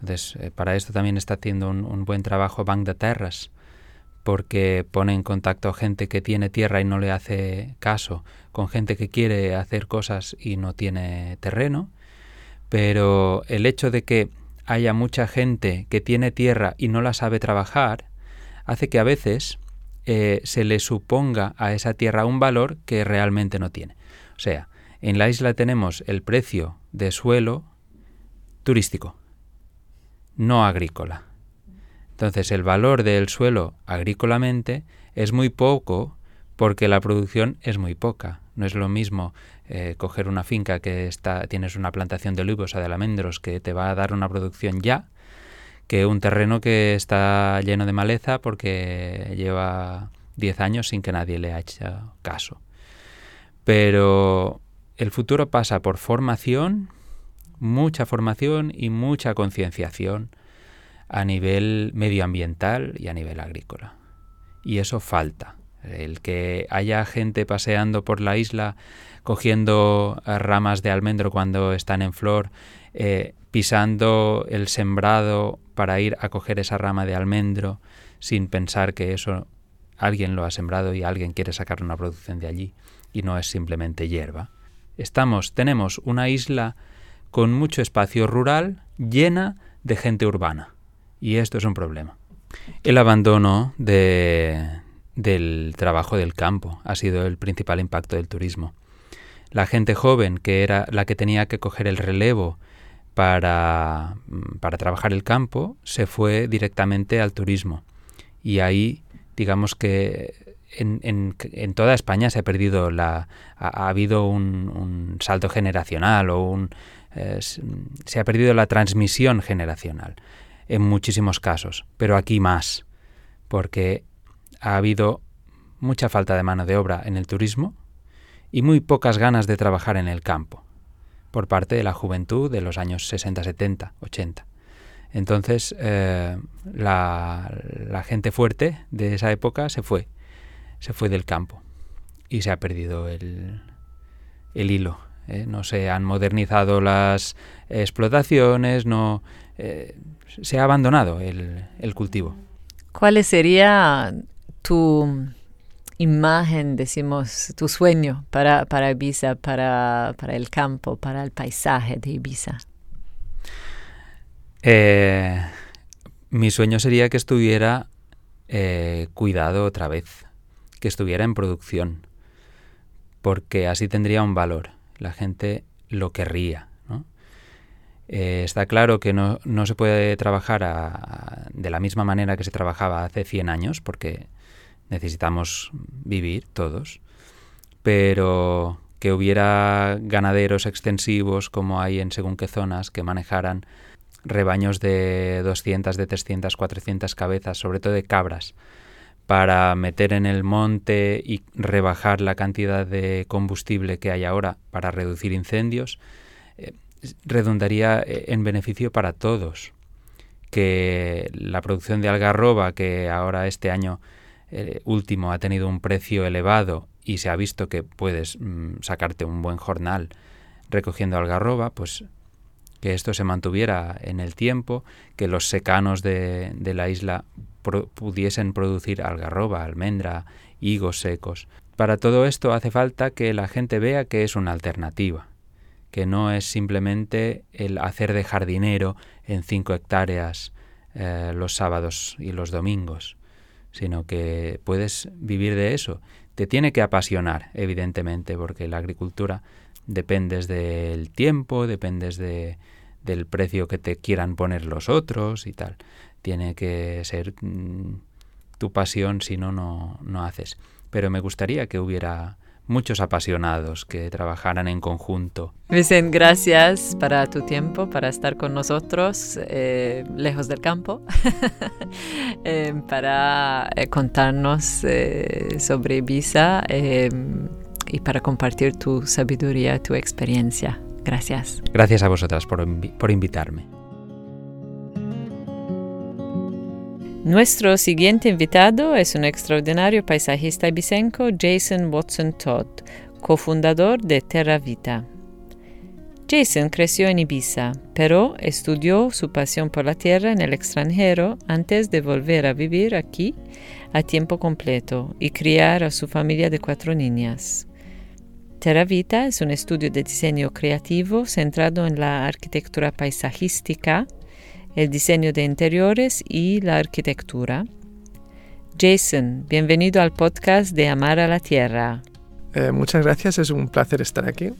Entonces, eh, para esto también está haciendo un, buen trabajo Bank de Terras, porque pone en contacto gente que tiene tierra y no le hace caso, con gente que quiere hacer cosas y no tiene terreno. Pero el hecho de que haya mucha gente que tiene tierra y no la sabe trabajar, hace que a veces eh, se le suponga a esa tierra un valor que realmente no tiene. O sea, en la isla tenemos el precio de suelo turístico, no agrícola. Entonces el valor del suelo agrícolamente es muy poco porque la producción es muy poca. No es lo mismo eh, coger una finca que está, tienes una plantación de olivos o de almendros que te va a dar una producción ya, que un terreno que está lleno de maleza porque lleva 10 años sin que nadie le haya caso. Pero el futuro pasa por formación, mucha formación y mucha concienciación a nivel medioambiental y a nivel agrícola. Y eso falta. El que haya gente paseando por la isla cogiendo ramas de almendro cuando están en flor, eh, pisando el sembrado para ir a coger esa rama de almendro sin pensar que eso alguien lo ha sembrado y alguien quiere sacar una producción de allí y no es simplemente hierba. Estamos, tenemos una isla con mucho espacio rural llena de gente urbana y esto es un problema. El abandono de, del trabajo del campo ha sido el principal impacto del turismo. La gente joven, que era la que tenía que coger el relevo para, mm, para trabajar el campo, se fue directamente al turismo. Y ahí, digamos que en, en, toda España se ha perdido la. ha, habido un, salto generacional o un. Eh, se ha perdido la transmisión generacional en muchísimos casos, pero aquí más, porque ha habido mucha falta de mano de obra en el turismo y muy pocas ganas de trabajar en el campo por parte de la juventud de los años 60, 70, 80. Entonces eh, la, gente fuerte de esa época se fue, se fue del campo y se ha perdido el, hilo. ¿eh? No se han modernizado las explotaciones, no eh, se ha abandonado el, el cultivo. ¿Cuál sería tu imagen, decimos, tu sueño para, para Ibiza, para, para, el campo, para el paisaje de Ibiza? Eh, mi sueño sería que estuviera eh, cuidado otra vez, que estuviera en producción, porque así tendría un valor. La gente lo querría. Eh, está claro que no, no se puede trabajar de la misma manera que se trabajaba hace 100 años, porque necesitamos vivir todos, pero que hubiera ganaderos extensivos como hay en según qué zonas que manejaran rebaños de 200, de 300, 400 cabezas, sobre todo de cabras, para meter en el monte y rebajar la cantidad de combustible que hay ahora para reducir incendios, eh, redundaría eh, en beneficio para todos. Que la producción de algarroba, que ahora este año eh, último ha tenido un precio elevado y se ha visto que puedes mm, sacarte un buen jornal recogiendo algarroba, pues que esto se mantuviera en el tiempo, que los secanos de, la isla pudiesen producir algarroba, almendra, higos secos. Para todo esto hace falta que la gente vea que es una alternativa, que no es simplemente el hacer de jardinero en cinco hectáreas eh, los sábados y los domingos, sino que puedes vivir de eso. Te tiene que apasionar, evidentemente, porque la agricultura dependes del tiempo, dependes de, del precio que te quieran poner los otros y tal. Tiene que ser mm, tu pasión, si no, no, no haces. Pero me gustaría que hubiera muchos apasionados que trabajaran en conjunto. Vicente, gracias para tu tiempo, para estar con nosotros eh, lejos del campo, eh, para eh, contarnos sobre Ibiza y para compartir tu sabiduría, tu experiencia. Gracias. Gracias a vosotras por, por invitarme. Nuestro siguiente invitado es un extraordinario paisajista ibicenco, Jason Watson Todd, cofundador de Terra Vita. Jason creció en Ibiza, pero estudió su pasión por la tierra en el extranjero antes de volver a vivir aquí a tiempo completo y criar a su familia de cuatro niñas. Terra Vita es un estudio de diseño creativo centrado en la arquitectura paisajística, el diseño de interiores y la arquitectura. Jason, bienvenido al podcast de Amar a la Tierra. Eh, muchas gracias, es un placer estar aquí.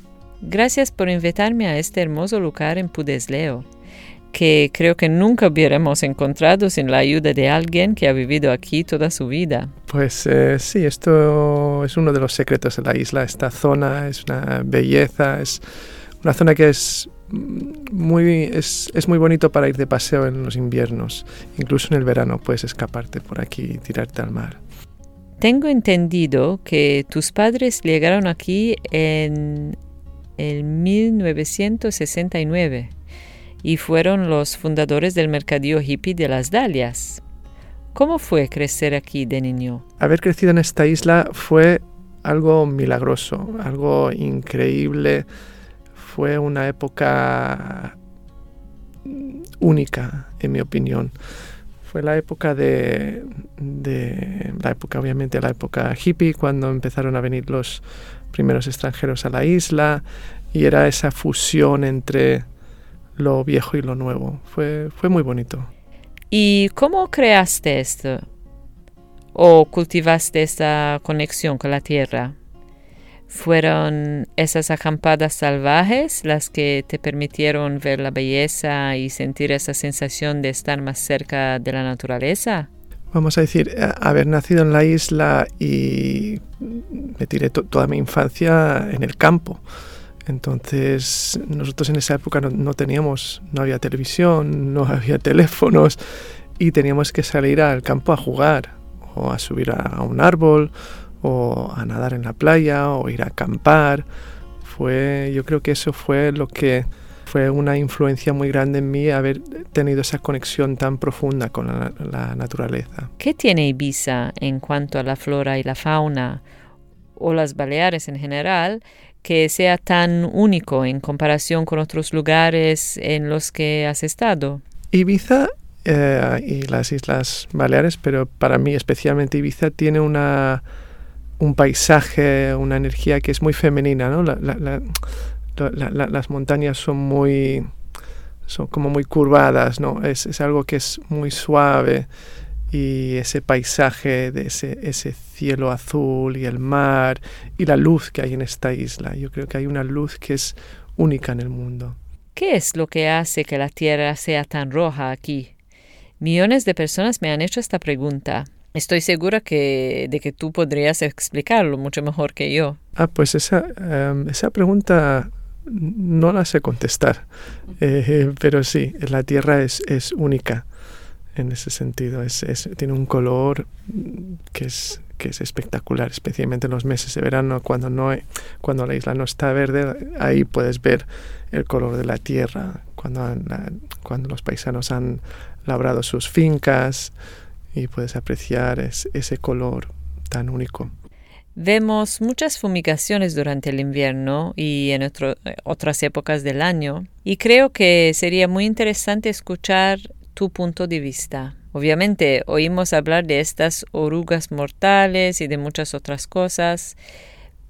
Gracias por invitarme a este hermoso lugar en Pudesleo. que creo que nunca hubiéramos encontrado sin la ayuda de alguien que ha vivido aquí toda su vida. Pues eh, sí, esto es uno de los secretos de la isla. Esta zona es una belleza, es una zona que es muy, es, es, muy bonito para ir de paseo en los inviernos. Incluso en el verano puedes escaparte por aquí y tirarte al mar. Tengo entendido que tus padres llegaron aquí en el 1969 y fueron los fundadores del mercadillo hippie de las Dalias. ¿Cómo fue crecer aquí de niño? Haber crecido en esta isla fue algo milagroso, algo increíble. Fue una época única, en mi opinión. Fue la época de, la época, obviamente, la época hippie, cuando empezaron a venir los primeros extranjeros a la isla, y era esa fusión entre lo viejo y lo nuevo. Fue, fue muy bonito. ¿Y cómo creaste esto? ¿O cultivaste esta conexión con la tierra? ¿Fueron esas acampadas salvajes las que te permitieron ver la belleza y sentir esa sensación de estar más cerca de la naturaleza? Vamos a decir, eh, haber nacido en la isla y me tiré toda mi infancia en el campo. Entonces nosotros en esa época no, teníamos, no había televisión, no había teléfonos y teníamos que salir al campo a jugar o a subir a, un árbol o a nadar en la playa o ir a acampar. Fue, yo creo que eso fue lo que fue una influencia muy grande en mí haber tenido esa conexión tan profunda con la, la naturaleza. ¿Qué tiene Ibiza en cuanto a la flora y la fauna o las Baleares en general que sea tan único en comparación con otros lugares en los que has estado? Ibiza eh, y las Islas Baleares, pero para mí especialmente Ibiza tiene una, un paisaje, una energía que es muy femenina, ¿no? las montañas son muy son como muy curvadas, ¿no? Es, es algo que es muy suave y ese paisaje de ese, ese cielo azul y el mar y la luz que hay en esta isla. Yo creo que hay una luz que es única en el mundo. ¿Qué es lo que hace que la Tierra sea tan roja aquí? Millones de personas me han hecho esta pregunta. Estoy segura que, de que tú podrías explicarlo mucho mejor que yo. Ah, pues esa, em, esa pregunta no la sé contestar, eh, pero sí, la Tierra es, es única en ese sentido. Es, tiene un color que es, que es espectacular, especialmente en los meses de verano, cuando, no cuando la isla no está verde, ahí puedes ver el color de la tierra, cuando, cuando los paisanos han labrado sus fincas y puedes apreciar ese color tan único. Vemos muchas fumigaciones durante el invierno y en otras épocas del año y creo que sería muy interesante escuchar tu punto de vista. Obviamente oímos hablar de estas orugas mortales y de muchas otras cosas,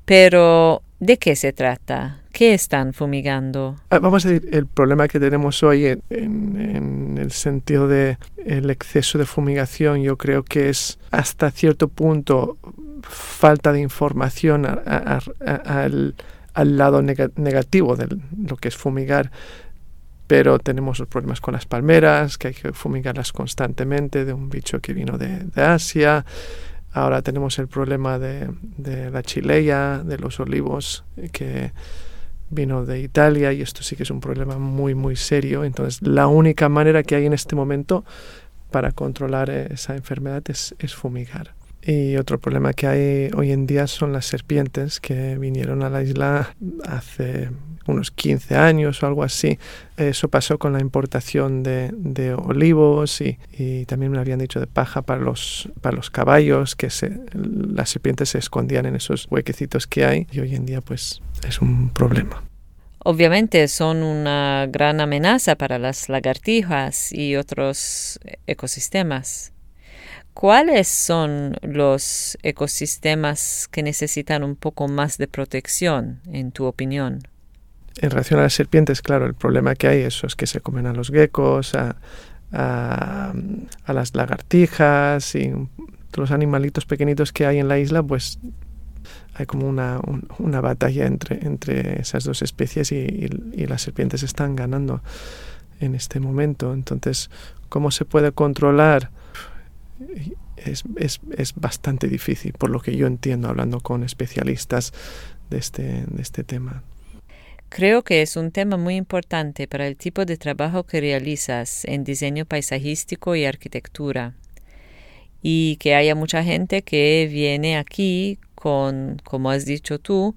pero ¿de qué se trata? ¿Qué están fumigando? Ah, vamos a decir, el problema que tenemos hoy en, el sentido de el exceso de fumigación, yo creo que es hasta cierto punto falta de información al, lado negativo de lo que es fumigar pero tenemos los problemas con las palmeras, que hay que fumigarlas constantemente de un bicho que vino de, Asia. Ahora tenemos el problema de, la chileya, de los olivos, que vino de Italia y esto sí que es un problema muy, muy serio. Entonces, la única manera que hay en este momento para controlar esa enfermedad es, es fumigar. Y otro problema que hay hoy en día son las serpientes que vinieron a la isla hace unos 15 años o algo así. Eso pasó con la importación de, de olivos y, y, también me habían dicho de paja para los, para los caballos, que se, las serpientes se escondían en esos huequecitos que hay y hoy en día pues es un problema. Obviamente son una gran amenaza para las lagartijas y otros ecosistemas. ¿Cuáles son los ecosistemas que necesitan un poco más de protección, en tu opinión? en relación a las serpientes, claro, el problema que hay eso es que se comen a los geckos, a, las lagartijas y los animalitos pequeñitos que hay en la isla, pues hay como una, una batalla entre, entre esas dos especies y, las serpientes están ganando. en este momento. Entonces, ¿cómo se puede controlar? Es, es, es, bastante difícil, por lo que yo entiendo hablando con especialistas de este, de este tema. Creo que es un tema muy importante para el tipo de trabajo que realizas en diseño paisajístico y arquitectura. Y que haya mucha gente que viene aquí con, como has dicho tú,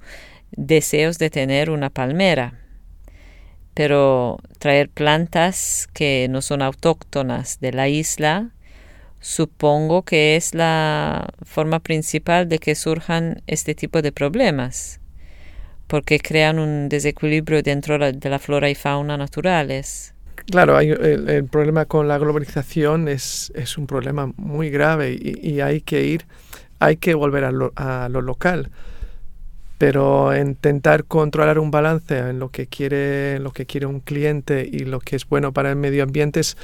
deseos de tener una palmera. Pero traer plantas que no son autóctonas de la isla, supongo que es la forma principal de que surjan este tipo de problemas porque crean un desequilibrio dentro de la flora y fauna naturales. Claro, hay, el, problema con la globalización es, es un problema muy grave y, hay que ir, hay que volver a lo, a lo, local. Pero intentar controlar un balance en lo que quiere, lo que quiere un cliente y lo que es bueno para el medio ambiente es,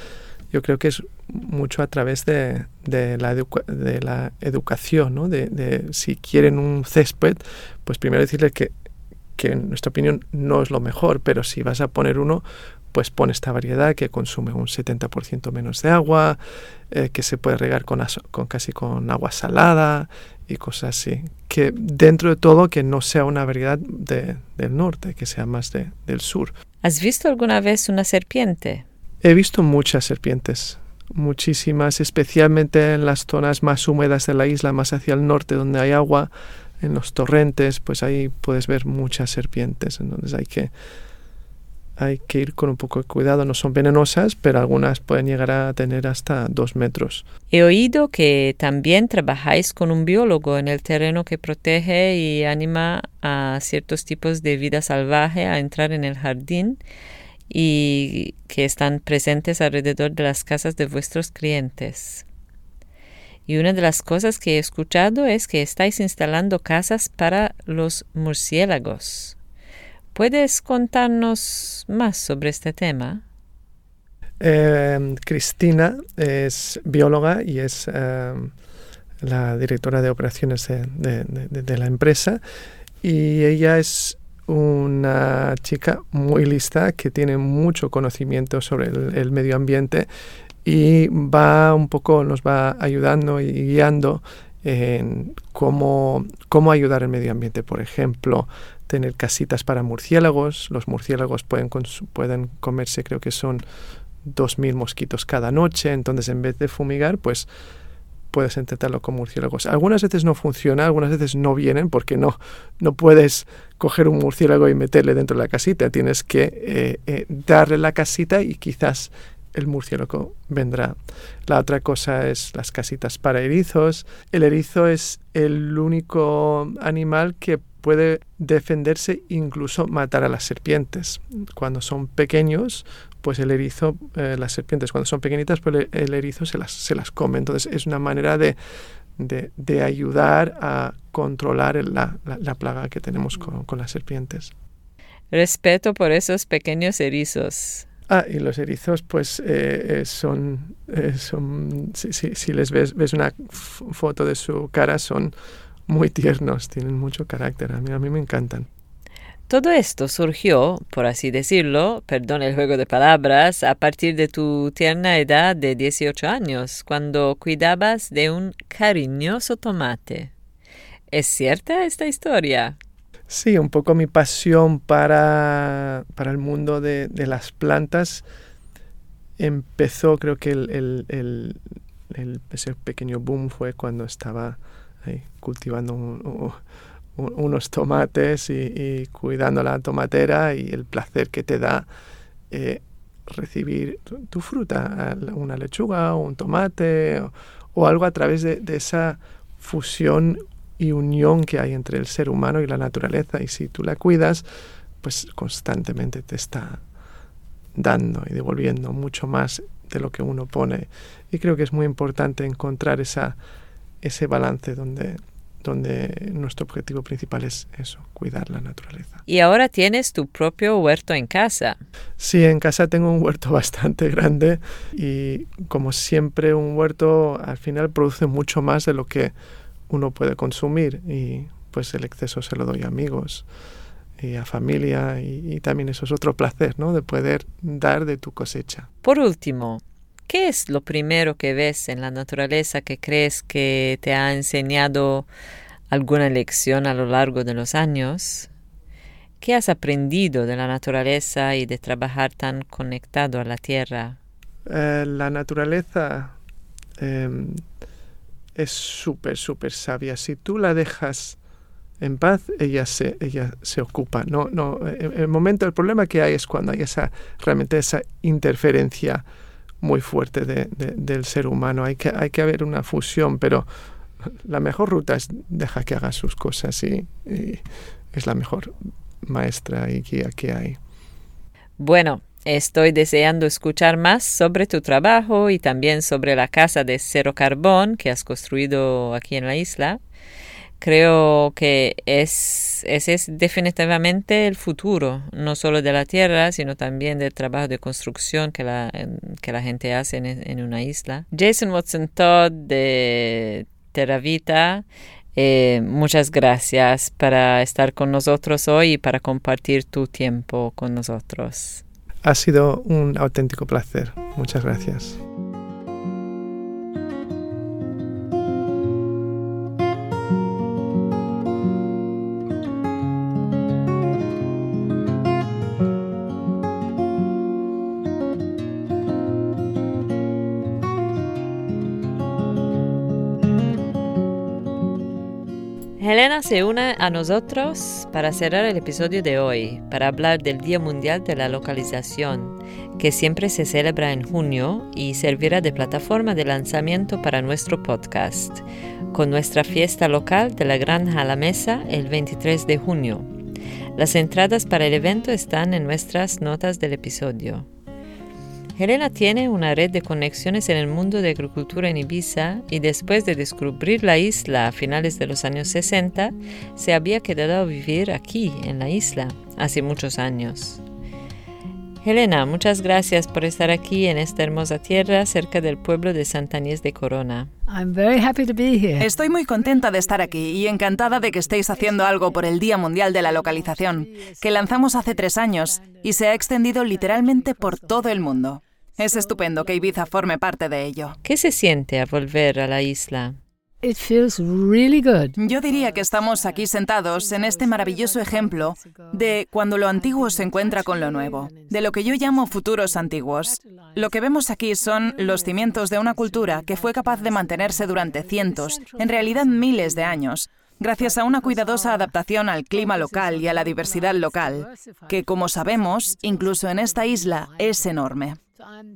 yo creo que es mucho a través de, de, la, de la educación, ¿no? de, de si quieren un césped, pues primero decirles que que en nuestra opinión no es lo mejor, pero si vas a poner uno, pues pon esta variedad que consume un 70% menos de agua, eh, que se puede regar con, con, casi con agua salada y cosas así. Que dentro de todo que no sea una variedad de, del norte, que sea más de, del sur. ¿Has visto alguna vez una serpiente? He visto muchas serpientes, muchísimas, especialmente en las zonas más húmedas de la isla, más hacia el norte donde hay agua en los torrentes, pues ahí puedes ver muchas serpientes, entonces hay que, hay que ir con un poco de cuidado. No son venenosas, pero algunas pueden llegar a tener hasta dos metros. He oído que también trabajáis con un biólogo en el terreno que protege y anima a ciertos tipos de vida salvaje a entrar en el jardín y que están presentes alrededor de las casas de vuestros clientes. Y una de las cosas que he escuchado es que estáis instalando casas para los murciélagos. ¿Puedes contarnos más sobre este tema? Em, Cristina es bióloga y es em, la directora de operaciones de, la empresa y ella es una chica muy lista que tiene mucho conocimiento sobre el medio ambiente y va un poco, nos va ayudando y guiando en cómo, cómo ayudar al medio ambiente. Por ejemplo, tener casitas para murciélagos. Los murciélagos pueden, pueden comerse, creo que son 2.000 mosquitos cada noche. Entonces, en vez de fumigar, pues puedes intentarlo con murciélagos. Algunas veces no funciona, algunas veces no vienen porque no, no puedes coger un murciélago y meterle dentro de la casita. Tienes que eh, eh, darle la casita y quizás el murciélago vendrá. La otra cosa es las casitas para erizos. El erizo es el único animal que puede defenderse incluso matar a las serpientes. Cuando son pequeños, pues el erizo, eh, las serpientes cuando son pequeñitas, pues el, erizo se las, se las come. Entonces es una manera de, de, ayudar a controlar la, la, plaga que tenemos con, con las serpientes. Respeto por esos pequeños erizos. Ah, y los erizos, pues eh, eh, son, eh, son si, si, les ves, ves una foto de su cara, son muy tiernos, tienen mucho carácter, a mí, a mí me encantan. Todo esto surgió, por así decirlo, perdón el juego de palabras, a partir de tu tierna edad de 18 años, cuando cuidabas de un cariñoso tomate. ¿Es cierta esta historia? Sí, un poco mi pasión para, para el mundo de, de, las plantas empezó, creo que el, el, el, ese pequeño boom fue cuando estaba cultivando unos tomates y, cuidando la tomatera y el placer que te da eh, recibir tu, fruta, una lechuga o un tomate o, o algo a través de, de esa fusión y unión que hay entre el ser humano y la naturaleza. Y si tú la cuidas, pues constantemente te está dando y devolviendo mucho más de lo que uno pone. Y creo que es muy importante encontrar esa, ese balance donde, donde nuestro objetivo principal es eso, cuidar la naturaleza. Y ahora tienes tu propio huerto en casa. Sí, en casa tengo un huerto bastante grande y como siempre un huerto al final produce mucho más de lo que uno puede consumir y pues el exceso se lo doy a amigos y a familia y, y, también eso es otro placer, ¿no? De poder dar de tu cosecha. Por último, ¿qué es lo primero que ves en la naturaleza que crees que te ha enseñado alguna lección a lo largo de los años? ¿Qué has aprendido de la naturaleza y de trabajar tan conectado a la tierra? Eh, la naturaleza eh, es súper, súper sabia. Si tú la dejas en paz, ella se, ella se ocupa. No, no, el momento, el problema que hay es cuando hay esa, realmente esa interferencia muy fuerte de, de, del ser humano. Hay que, hay que haber una fusión, pero la mejor ruta es deja que haga sus cosas y, y es la mejor maestra y guía que hay. Bueno, Estoy deseando escuchar más sobre tu trabajo y también sobre la casa de cero carbón que has construido aquí en la isla. Creo que es, ese es definitivamente el futuro, no solo de la tierra, sino también del trabajo de construcción que la, que la gente hace en, una isla. Jason Watson Todd de Terravita eh, muchas gracias para estar con nosotros hoy y para compartir tu tiempo con nosotros. Ha sido un auténtico placer. Muchas gracias. Helena se une a nosotros para cerrar el episodio de hoy, para hablar del Día Mundial de la Localización, que siempre se celebra en junio y servirá de plataforma de lanzamiento para nuestro podcast, con nuestra fiesta local de la Granja a Mesa el 23 de junio. Las entradas para el evento están en nuestras notas del episodio. Helena tiene una red de conexiones en el mundo de agricultura en Ibiza y después de descubrir la isla a finales de los años 60, se había quedado a vivir aquí, en la isla, hace muchos años. Helena, muchas gracias por estar aquí en esta hermosa tierra cerca del pueblo de Santañez de Corona. Estoy muy contenta de estar aquí y encantada de que estéis haciendo algo por el Día Mundial de la Localización, que lanzamos hace tres años y se ha extendido literalmente por todo el mundo. Es estupendo que Ibiza forme parte de ello. ¿Qué se siente al volver a la isla? Yo diría que estamos aquí sentados en este maravilloso ejemplo de cuando lo antiguo se encuentra con lo nuevo, de lo que yo llamo futuros antiguos. Lo que vemos aquí son los cimientos de una cultura que fue capaz de mantenerse durante cientos, en realidad miles de años, gracias a una cuidadosa adaptación al clima local y a la diversidad local, que como sabemos, incluso en esta isla, es enorme.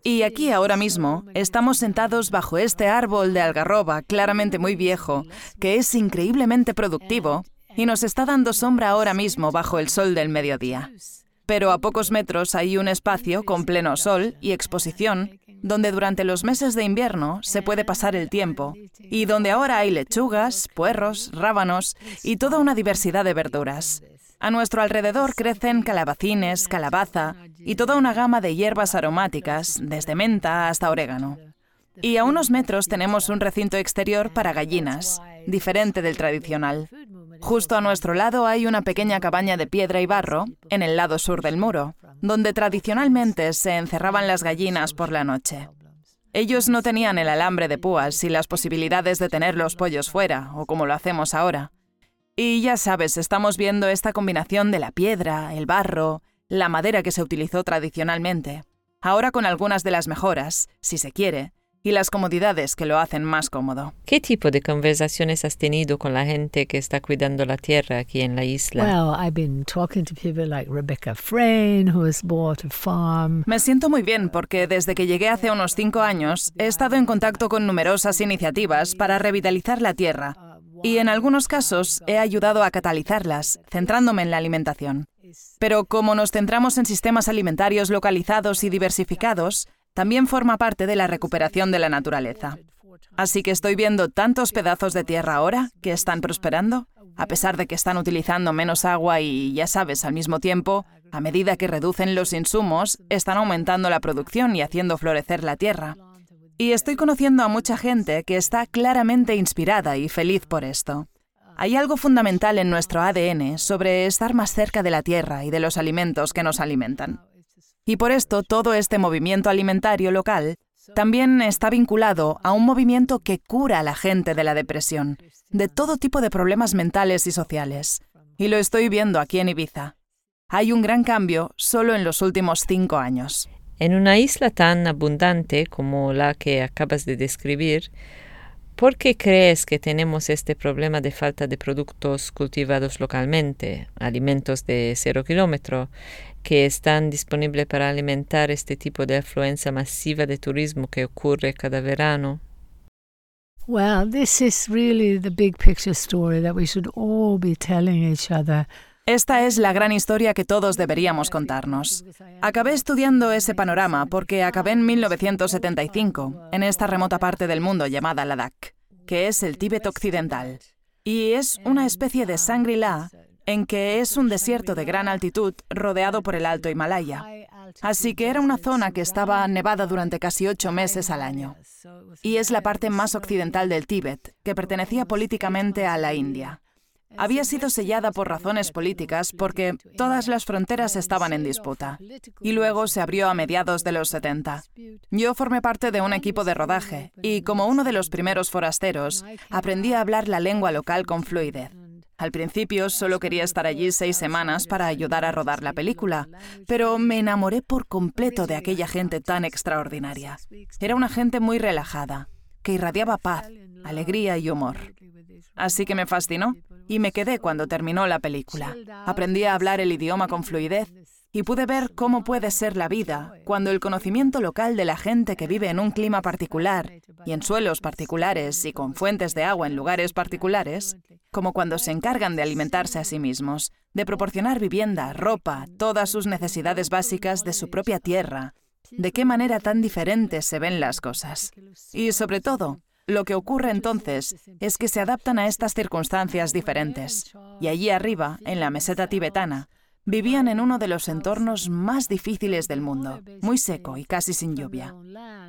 Y aquí ahora mismo estamos sentados bajo este árbol de algarroba claramente muy viejo, que es increíblemente productivo y nos está dando sombra ahora mismo bajo el sol del mediodía. Pero a pocos metros hay un espacio con pleno sol y exposición donde durante los meses de invierno se puede pasar el tiempo y donde ahora hay lechugas, puerros, rábanos y toda una diversidad de verduras. A nuestro alrededor crecen calabacines, calabaza y toda una gama de hierbas aromáticas, desde menta hasta orégano. Y a unos metros tenemos un recinto exterior para gallinas, diferente del tradicional. Justo a nuestro lado hay una pequeña cabaña de piedra y barro, en el lado sur del muro, donde tradicionalmente se encerraban las gallinas por la noche. Ellos no tenían el alambre de púas y las posibilidades de tener los pollos fuera, o como lo hacemos ahora. Y ya sabes, estamos viendo esta combinación de la piedra, el barro, la madera que se utilizó tradicionalmente, ahora con algunas de las mejoras, si se quiere, y las comodidades que lo hacen más cómodo. ¿Qué tipo de conversaciones has tenido con la gente que está cuidando la tierra aquí en la isla? Me siento muy bien porque desde que llegué hace unos cinco años he estado en contacto con numerosas iniciativas para revitalizar la tierra y en algunos casos he ayudado a catalizarlas, centrándome en la alimentación. Pero como nos centramos en sistemas alimentarios localizados y diversificados, también forma parte de la recuperación de la naturaleza. Así que estoy viendo tantos pedazos de tierra ahora que están prosperando, a pesar de que están utilizando menos agua y, ya sabes, al mismo tiempo, a medida que reducen los insumos, están aumentando la producción y haciendo florecer la tierra. Y estoy conociendo a mucha gente que está claramente inspirada y feliz por esto. Hay algo fundamental en nuestro ADN sobre estar más cerca de la tierra y de los alimentos que nos alimentan. Y por esto todo este movimiento alimentario local también está vinculado a un movimiento que cura a la gente de la depresión, de todo tipo de problemas mentales y sociales. Y lo estoy viendo aquí en Ibiza. Hay un gran cambio solo en los últimos cinco años. En una isla tan abundante como la que acabas de describir, ¿por qué crees que tenemos este problema de falta de productos cultivados localmente, alimentos de cero kilómetro, que están disponibles para alimentar este tipo de afluencia masiva de turismo que ocurre cada verano? Well, this is really the big picture story that we should all be telling each other. Esta es la gran historia que todos deberíamos contarnos. Acabé estudiando ese panorama porque acabé en 1975, en esta remota parte del mundo llamada Ladakh, que es el Tíbet occidental. Y es una especie de Shangri-La en que es un desierto de gran altitud rodeado por el Alto Himalaya. Así que era una zona que estaba nevada durante casi ocho meses al año. Y es la parte más occidental del Tíbet, que pertenecía políticamente a la India. Había sido sellada por razones políticas porque todas las fronteras estaban en disputa. Y luego se abrió a mediados de los 70. Yo formé parte de un equipo de rodaje y como uno de los primeros forasteros, aprendí a hablar la lengua local con fluidez. Al principio solo quería estar allí seis semanas para ayudar a rodar la película, pero me enamoré por completo de aquella gente tan extraordinaria. Era una gente muy relajada, que irradiaba paz, alegría y humor. Así que me fascinó y me quedé cuando terminó la película. Aprendí a hablar el idioma con fluidez y pude ver cómo puede ser la vida cuando el conocimiento local de la gente que vive en un clima particular y en suelos particulares y con fuentes de agua en lugares particulares, como cuando se encargan de alimentarse a sí mismos, de proporcionar vivienda, ropa, todas sus necesidades básicas de su propia tierra, de qué manera tan diferentes se ven las cosas. Y sobre todo, lo que ocurre entonces es que se adaptan a estas circunstancias diferentes. Y allí arriba, en la meseta tibetana, Vivían en uno de los entornos más difíciles del mundo, muy seco y casi sin lluvia.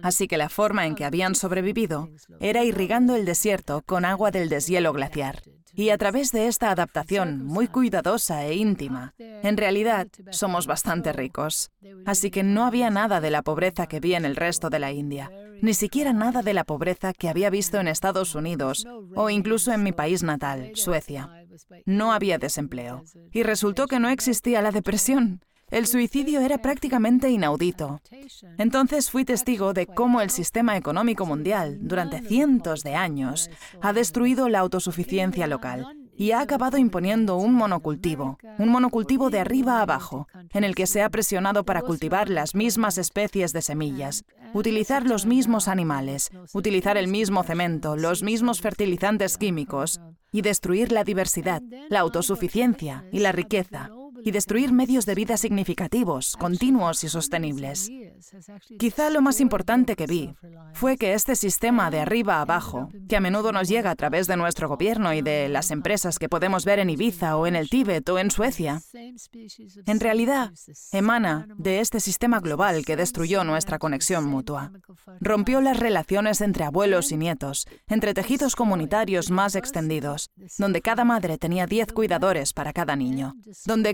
Así que la forma en que habían sobrevivido era irrigando el desierto con agua del deshielo glaciar. Y a través de esta adaptación muy cuidadosa e íntima, en realidad somos bastante ricos. Así que no había nada de la pobreza que vi en el resto de la India, ni siquiera nada de la pobreza que había visto en Estados Unidos o incluso en mi país natal, Suecia. No había desempleo. Y resultó que no existía la depresión. El suicidio era prácticamente inaudito. Entonces fui testigo de cómo el sistema económico mundial, durante cientos de años, ha destruido la autosuficiencia local y ha acabado imponiendo un monocultivo, un monocultivo de arriba a abajo, en el que se ha presionado para cultivar las mismas especies de semillas, utilizar los mismos animales, utilizar el mismo cemento, los mismos fertilizantes químicos y destruir la diversidad, la autosuficiencia y la riqueza y destruir medios de vida significativos, continuos y sostenibles. Quizá lo más importante que vi fue que este sistema de arriba a abajo, que a menudo nos llega a través de nuestro gobierno y de las empresas que podemos ver en Ibiza o en el Tíbet o en Suecia, en realidad emana de este sistema global que destruyó nuestra conexión mutua. Rompió las relaciones entre abuelos y nietos, entre tejidos comunitarios más extendidos, donde cada madre tenía 10 cuidadores para cada niño, donde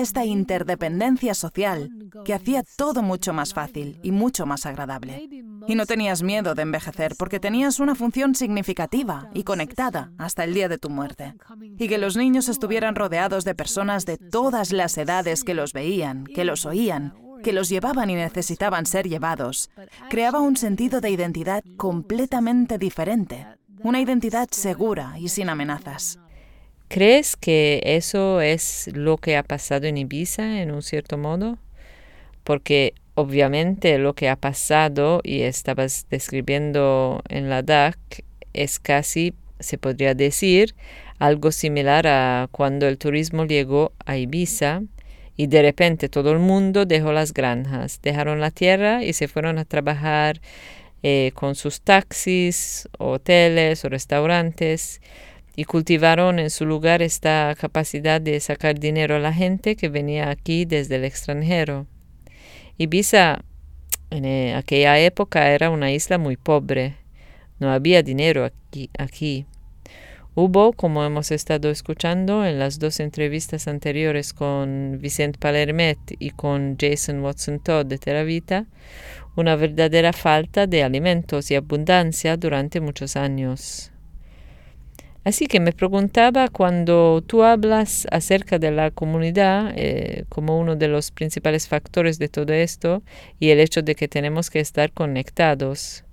esta interdependencia social que hacía todo mucho más fácil y mucho más agradable. Y no tenías miedo de envejecer porque tenías una función significativa y conectada hasta el día de tu muerte. Y que los niños estuvieran rodeados de personas de todas las edades que los veían, que los oían, que los llevaban y necesitaban ser llevados, creaba un sentido de identidad completamente diferente, una identidad segura y sin amenazas. ¿Crees que eso es lo que ha pasado en Ibiza en un cierto modo? Porque obviamente lo que ha pasado y estabas describiendo en la DAC es casi, se podría decir, algo similar a cuando el turismo llegó a Ibiza y de repente todo el mundo dejó las granjas, dejaron la tierra y se fueron a trabajar eh, con sus taxis, hoteles o restaurantes y cultivaron en su lugar esta capacidad de sacar dinero a la gente que venía aquí desde el extranjero. Ibiza en eh, aquella época era una isla muy pobre, no había dinero aquí. aquí. Hubo, como hemos estado escuchando en las dos entrevistas anteriores con Vicente Palermet y con Jason Watson Todd de Teravita, una verdadera falta de alimentos y abundancia durante muchos años. Así que me preguntaba cuando tú hablas acerca de la comunidad eh, como uno de los principales factores de todo esto y el hecho de que tenemos que estar conectados.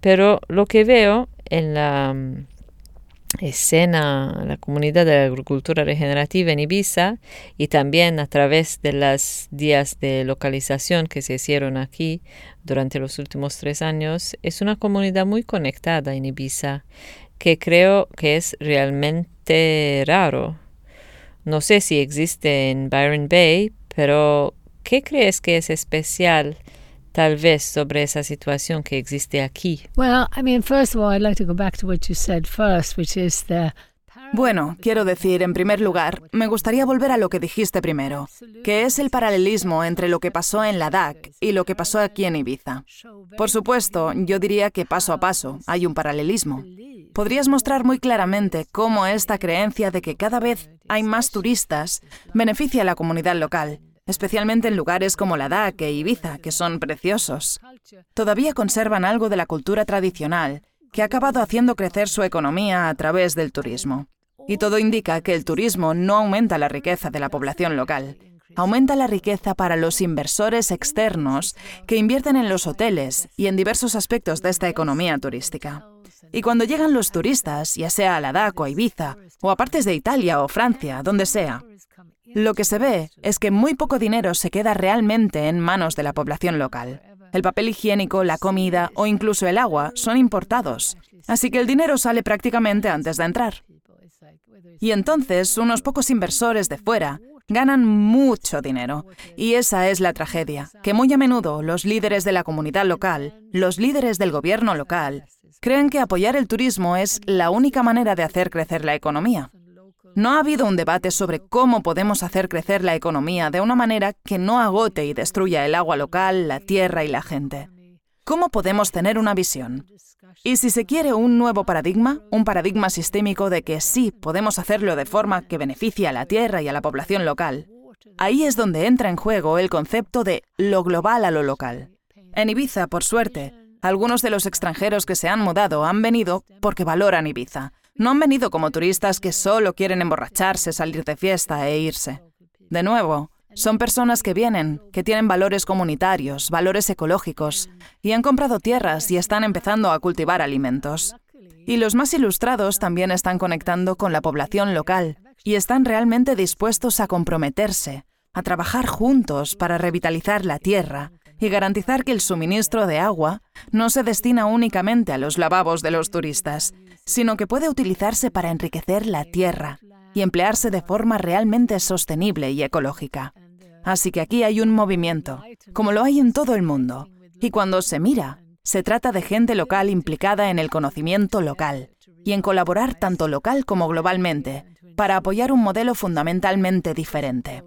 Pero lo que veo en la mm, escena, la comunidad de la agricultura regenerativa en Ibiza y también a través de los días de localización que se hicieron aquí durante los últimos tres años, es una comunidad muy conectada en Ibiza que creo que es realmente raro. No sé si existe en Byron Bay, pero ¿qué crees que es especial tal vez sobre esa situación que existe aquí? Well, I mean, first of all, I'd like to go back to what you said first, which is the bueno, quiero decir, en primer lugar, me gustaría volver a lo que dijiste primero, que es el paralelismo entre lo que pasó en la DAC y lo que pasó aquí en Ibiza. Por supuesto, yo diría que paso a paso hay un paralelismo. Podrías mostrar muy claramente cómo esta creencia de que cada vez hay más turistas beneficia a la comunidad local, especialmente en lugares como la DAC e Ibiza, que son preciosos. Todavía conservan algo de la cultura tradicional que ha acabado haciendo crecer su economía a través del turismo. Y todo indica que el turismo no aumenta la riqueza de la población local, aumenta la riqueza para los inversores externos que invierten en los hoteles y en diversos aspectos de esta economía turística. Y cuando llegan los turistas, ya sea a la DAC o a Ibiza, o a partes de Italia o Francia, donde sea, lo que se ve es que muy poco dinero se queda realmente en manos de la población local. El papel higiénico, la comida o incluso el agua son importados, así que el dinero sale prácticamente antes de entrar. Y entonces unos pocos inversores de fuera ganan mucho dinero. Y esa es la tragedia, que muy a menudo los líderes de la comunidad local, los líderes del gobierno local, creen que apoyar el turismo es la única manera de hacer crecer la economía. No ha habido un debate sobre cómo podemos hacer crecer la economía de una manera que no agote y destruya el agua local, la tierra y la gente. ¿Cómo podemos tener una visión? Y si se quiere un nuevo paradigma, un paradigma sistémico de que sí podemos hacerlo de forma que beneficie a la tierra y a la población local, ahí es donde entra en juego el concepto de lo global a lo local. En Ibiza, por suerte, algunos de los extranjeros que se han mudado han venido porque valoran Ibiza, no han venido como turistas que solo quieren emborracharse, salir de fiesta e irse. De nuevo, son personas que vienen, que tienen valores comunitarios, valores ecológicos, y han comprado tierras y están empezando a cultivar alimentos. Y los más ilustrados también están conectando con la población local y están realmente dispuestos a comprometerse, a trabajar juntos para revitalizar la tierra y garantizar que el suministro de agua no se destina únicamente a los lavabos de los turistas, sino que puede utilizarse para enriquecer la tierra y emplearse de forma realmente sostenible y ecológica. Así que aquí hay un movimiento, como lo hay en todo el mundo. Y cuando se mira, se trata de gente local implicada en el conocimiento local y en colaborar tanto local como globalmente para apoyar un modelo fundamentalmente diferente.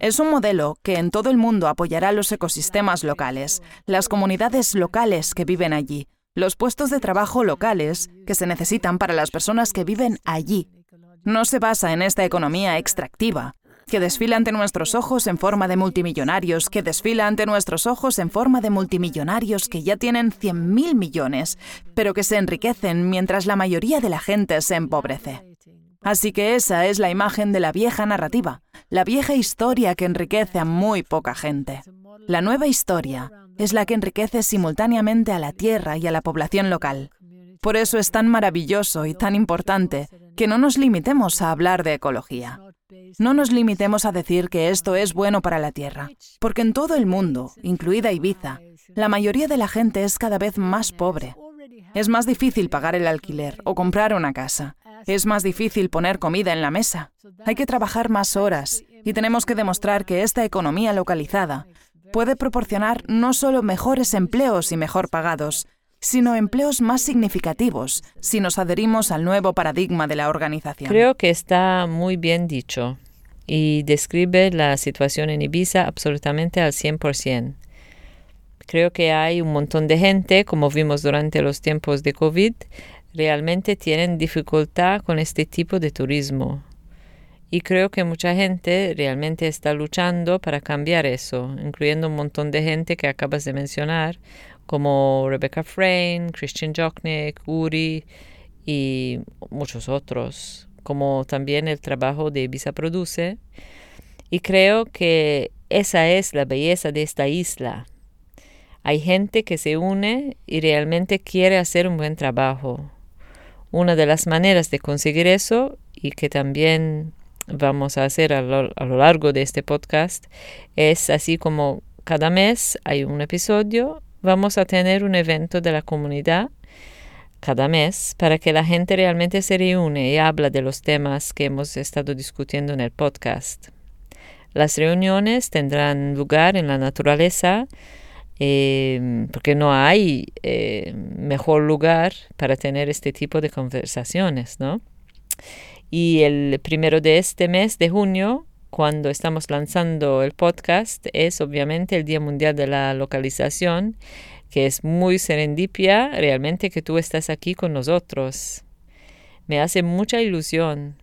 Es un modelo que en todo el mundo apoyará los ecosistemas locales, las comunidades locales que viven allí, los puestos de trabajo locales que se necesitan para las personas que viven allí. No se basa en esta economía extractiva, que desfila ante nuestros ojos en forma de multimillonarios, que desfila ante nuestros ojos en forma de multimillonarios que ya tienen 100.000 millones, pero que se enriquecen mientras la mayoría de la gente se empobrece. Así que esa es la imagen de la vieja narrativa, la vieja historia que enriquece a muy poca gente. La nueva historia es la que enriquece simultáneamente a la tierra y a la población local. Por eso es tan maravilloso y tan importante que no nos limitemos a hablar de ecología. No nos limitemos a decir que esto es bueno para la tierra, porque en todo el mundo, incluida Ibiza, la mayoría de la gente es cada vez más pobre. Es más difícil pagar el alquiler o comprar una casa. Es más difícil poner comida en la mesa. Hay que trabajar más horas y tenemos que demostrar que esta economía localizada puede proporcionar no solo mejores empleos y mejor pagados, sino empleos más significativos si nos adherimos al nuevo paradigma de la organización. Creo que está muy bien dicho y describe la situación en Ibiza absolutamente al 100%. Creo que hay un montón de gente, como vimos durante los tiempos de COVID, realmente tienen dificultad con este tipo de turismo. Y creo que mucha gente realmente está luchando para cambiar eso, incluyendo un montón de gente que acabas de mencionar, como Rebecca Frame, Christian Jochnik, Uri y muchos otros, como también el trabajo de Ibiza Produce. Y creo que esa es la belleza de esta isla. Hay gente que se une y realmente quiere hacer un buen trabajo. Una de las maneras de conseguir eso y que también vamos a hacer a lo, a lo largo de este podcast es así como cada mes hay un episodio, vamos a tener un evento de la comunidad cada mes para que la gente realmente se reúne y habla de los temas que hemos estado discutiendo en el podcast. Las reuniones tendrán lugar en la naturaleza eh, porque no hay eh, mejor lugar para tener este tipo de conversaciones, ¿no? Y el primero de este mes de junio, cuando estamos lanzando el podcast, es obviamente el Día Mundial de la Localización que es muy serendipia realmente que tú estás aquí con nosotros. Me hace mucha ilusión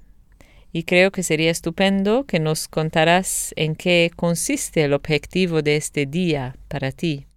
y creo que sería estupendo que nos contaras en qué consiste el objetivo de este día para ti.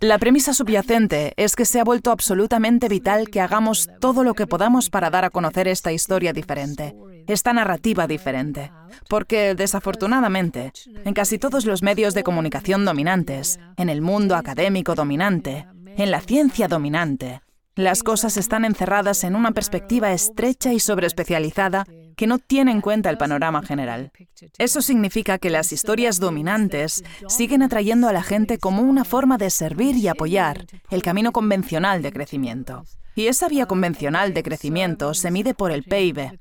La premisa subyacente es que se ha vuelto absolutamente vital que hagamos todo lo que podamos para dar a conocer esta historia diferente, esta narrativa diferente. Porque, desafortunadamente, en casi todos los medios de comunicación dominantes, en el mundo académico dominante, en la ciencia dominante, las cosas están encerradas en una perspectiva estrecha y sobreespecializada que no tiene en cuenta el panorama general. Eso significa que las historias dominantes siguen atrayendo a la gente como una forma de servir y apoyar el camino convencional de crecimiento. Y esa vía convencional de crecimiento se mide por el PIB.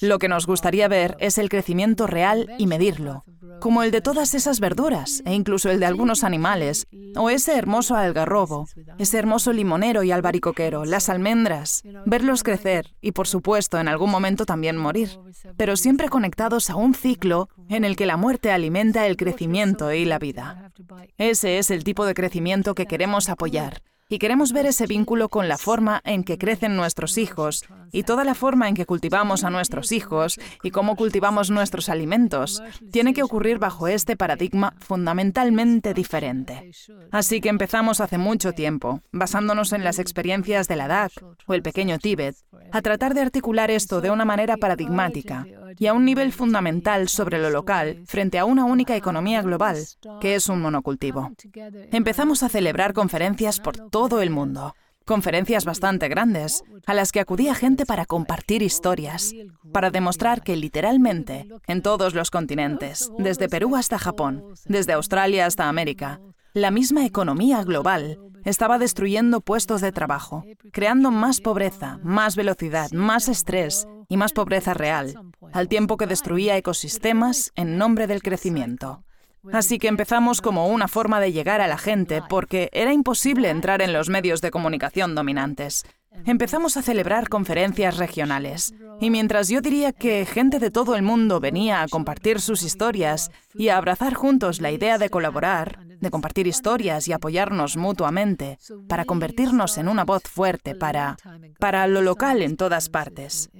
Lo que nos gustaría ver es el crecimiento real y medirlo, como el de todas esas verduras e incluso el de algunos animales, o ese hermoso algarrobo, ese hermoso limonero y albaricoquero, las almendras, verlos crecer y por supuesto en algún momento también morir, pero siempre conectados a un ciclo en el que la muerte alimenta el crecimiento y la vida. Ese es el tipo de crecimiento que queremos apoyar y queremos ver ese vínculo con la forma en que crecen nuestros hijos y toda la forma en que cultivamos a nuestros hijos y cómo cultivamos nuestros alimentos tiene que ocurrir bajo este paradigma fundamentalmente diferente. Así que empezamos hace mucho tiempo, basándonos en las experiencias de la DAC o el pequeño Tíbet, a tratar de articular esto de una manera paradigmática y a un nivel fundamental sobre lo local frente a una única economía global, que es un monocultivo. Empezamos a celebrar conferencias por todo el mundo, conferencias bastante grandes, a las que acudía gente para compartir historias, para demostrar que literalmente, en todos los continentes, desde Perú hasta Japón, desde Australia hasta América, la misma economía global estaba destruyendo puestos de trabajo, creando más pobreza, más velocidad, más estrés y más pobreza real, al tiempo que destruía ecosistemas en nombre del crecimiento. Así que empezamos como una forma de llegar a la gente porque era imposible entrar en los medios de comunicación dominantes. Empezamos a celebrar conferencias regionales. Y mientras yo diría que gente de todo el mundo venía a compartir sus historias y a abrazar juntos la idea de colaborar, de compartir historias y apoyarnos mutuamente, para convertirnos en una voz fuerte para, para lo local en todas partes.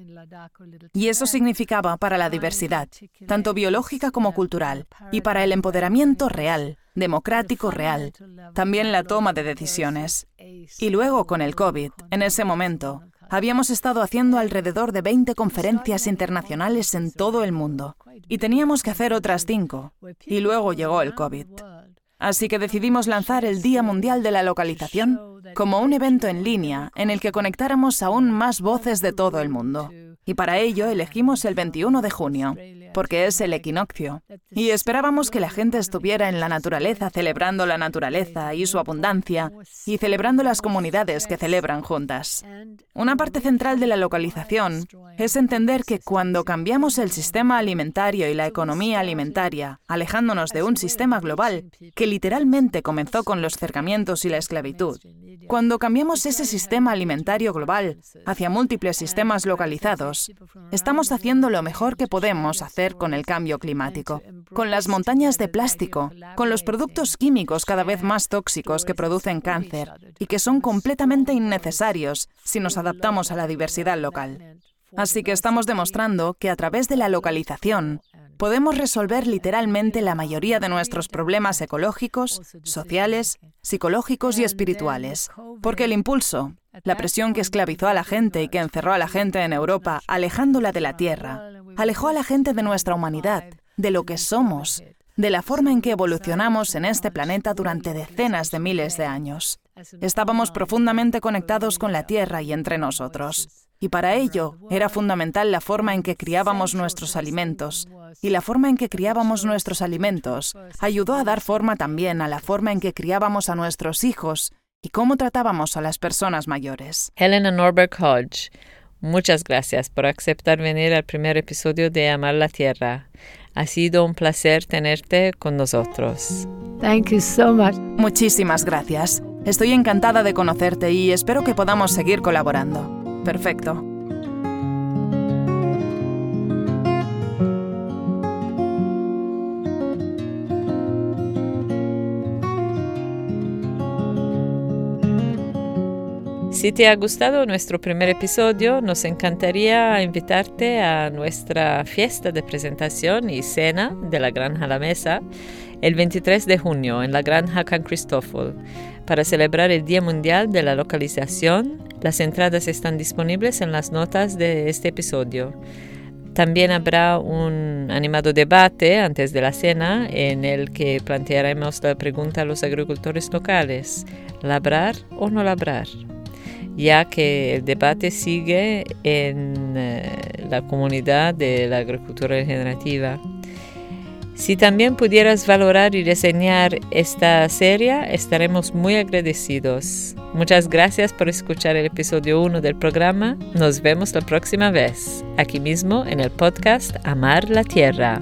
Y eso significaba para la diversidad, tanto biológica como cultural, y para el empoderamiento real, democrático real, también la toma de decisiones. Y luego con el COVID, en ese momento, habíamos estado haciendo alrededor de 20 conferencias internacionales en todo el mundo, y teníamos que hacer otras cinco, y luego llegó el COVID. Así que decidimos lanzar el Día Mundial de la Localización como un evento en línea en el que conectáramos aún más voces de todo el mundo. Y para ello elegimos el 21 de junio, porque es el equinoccio. Y esperábamos que la gente estuviera en la naturaleza celebrando la naturaleza y su abundancia, y celebrando las comunidades que celebran juntas. Una parte central de la localización es entender que cuando cambiamos el sistema alimentario y la economía alimentaria, alejándonos de un sistema global que literalmente comenzó con los cercamientos y la esclavitud, Cuando cambiamos ese sistema alimentario global hacia múltiples sistemas localizados, estamos haciendo lo mejor que podemos hacer con el cambio climático, con las montañas de plástico, con los productos químicos cada vez más tóxicos que producen cáncer y que son completamente innecesarios si nos adaptamos a la diversidad local. Así que estamos demostrando que a través de la localización podemos resolver literalmente la mayoría de nuestros problemas ecológicos, sociales, psicológicos y espirituales. Porque el impulso, la presión que esclavizó a la gente y que encerró a la gente en Europa, alejándola de la Tierra, alejó a la gente de nuestra humanidad, de lo que somos, de la forma en que evolucionamos en este planeta durante decenas de miles de años. Estábamos profundamente conectados con la Tierra y entre nosotros. Y para ello era fundamental la forma en que criábamos nuestros alimentos. Y la forma en que criábamos nuestros alimentos ayudó a dar forma también a la forma en que criábamos a nuestros hijos y cómo tratábamos a las personas mayores. Helena Norberg Hodge, muchas gracias por aceptar venir al primer episodio de Amar la Tierra. Ha sido un placer tenerte con nosotros. Thank you so much. Muchísimas gracias. Estoy encantada de conocerte y espero que podamos seguir colaborando. Perfecto. Si te ha gustado nuestro primer episodio, nos encantaría invitarte a nuestra fiesta de presentación y cena de la Granja La Mesa el 23 de junio en la Granja Can Cristófol para celebrar el Día Mundial de la Localización. Las entradas están disponibles en las notas de este episodio. También habrá un animado debate antes de la cena en el que plantearemos la pregunta a los agricultores locales, ¿labrar o no labrar? Ya que el debate sigue en eh, la comunidad de la agricultura regenerativa. Si también pudieras valorar y reseñar esta serie, estaremos muy agradecidos. Muchas gracias por escuchar el episodio 1 del programa. Nos vemos la próxima vez, aquí mismo en el podcast Amar la Tierra.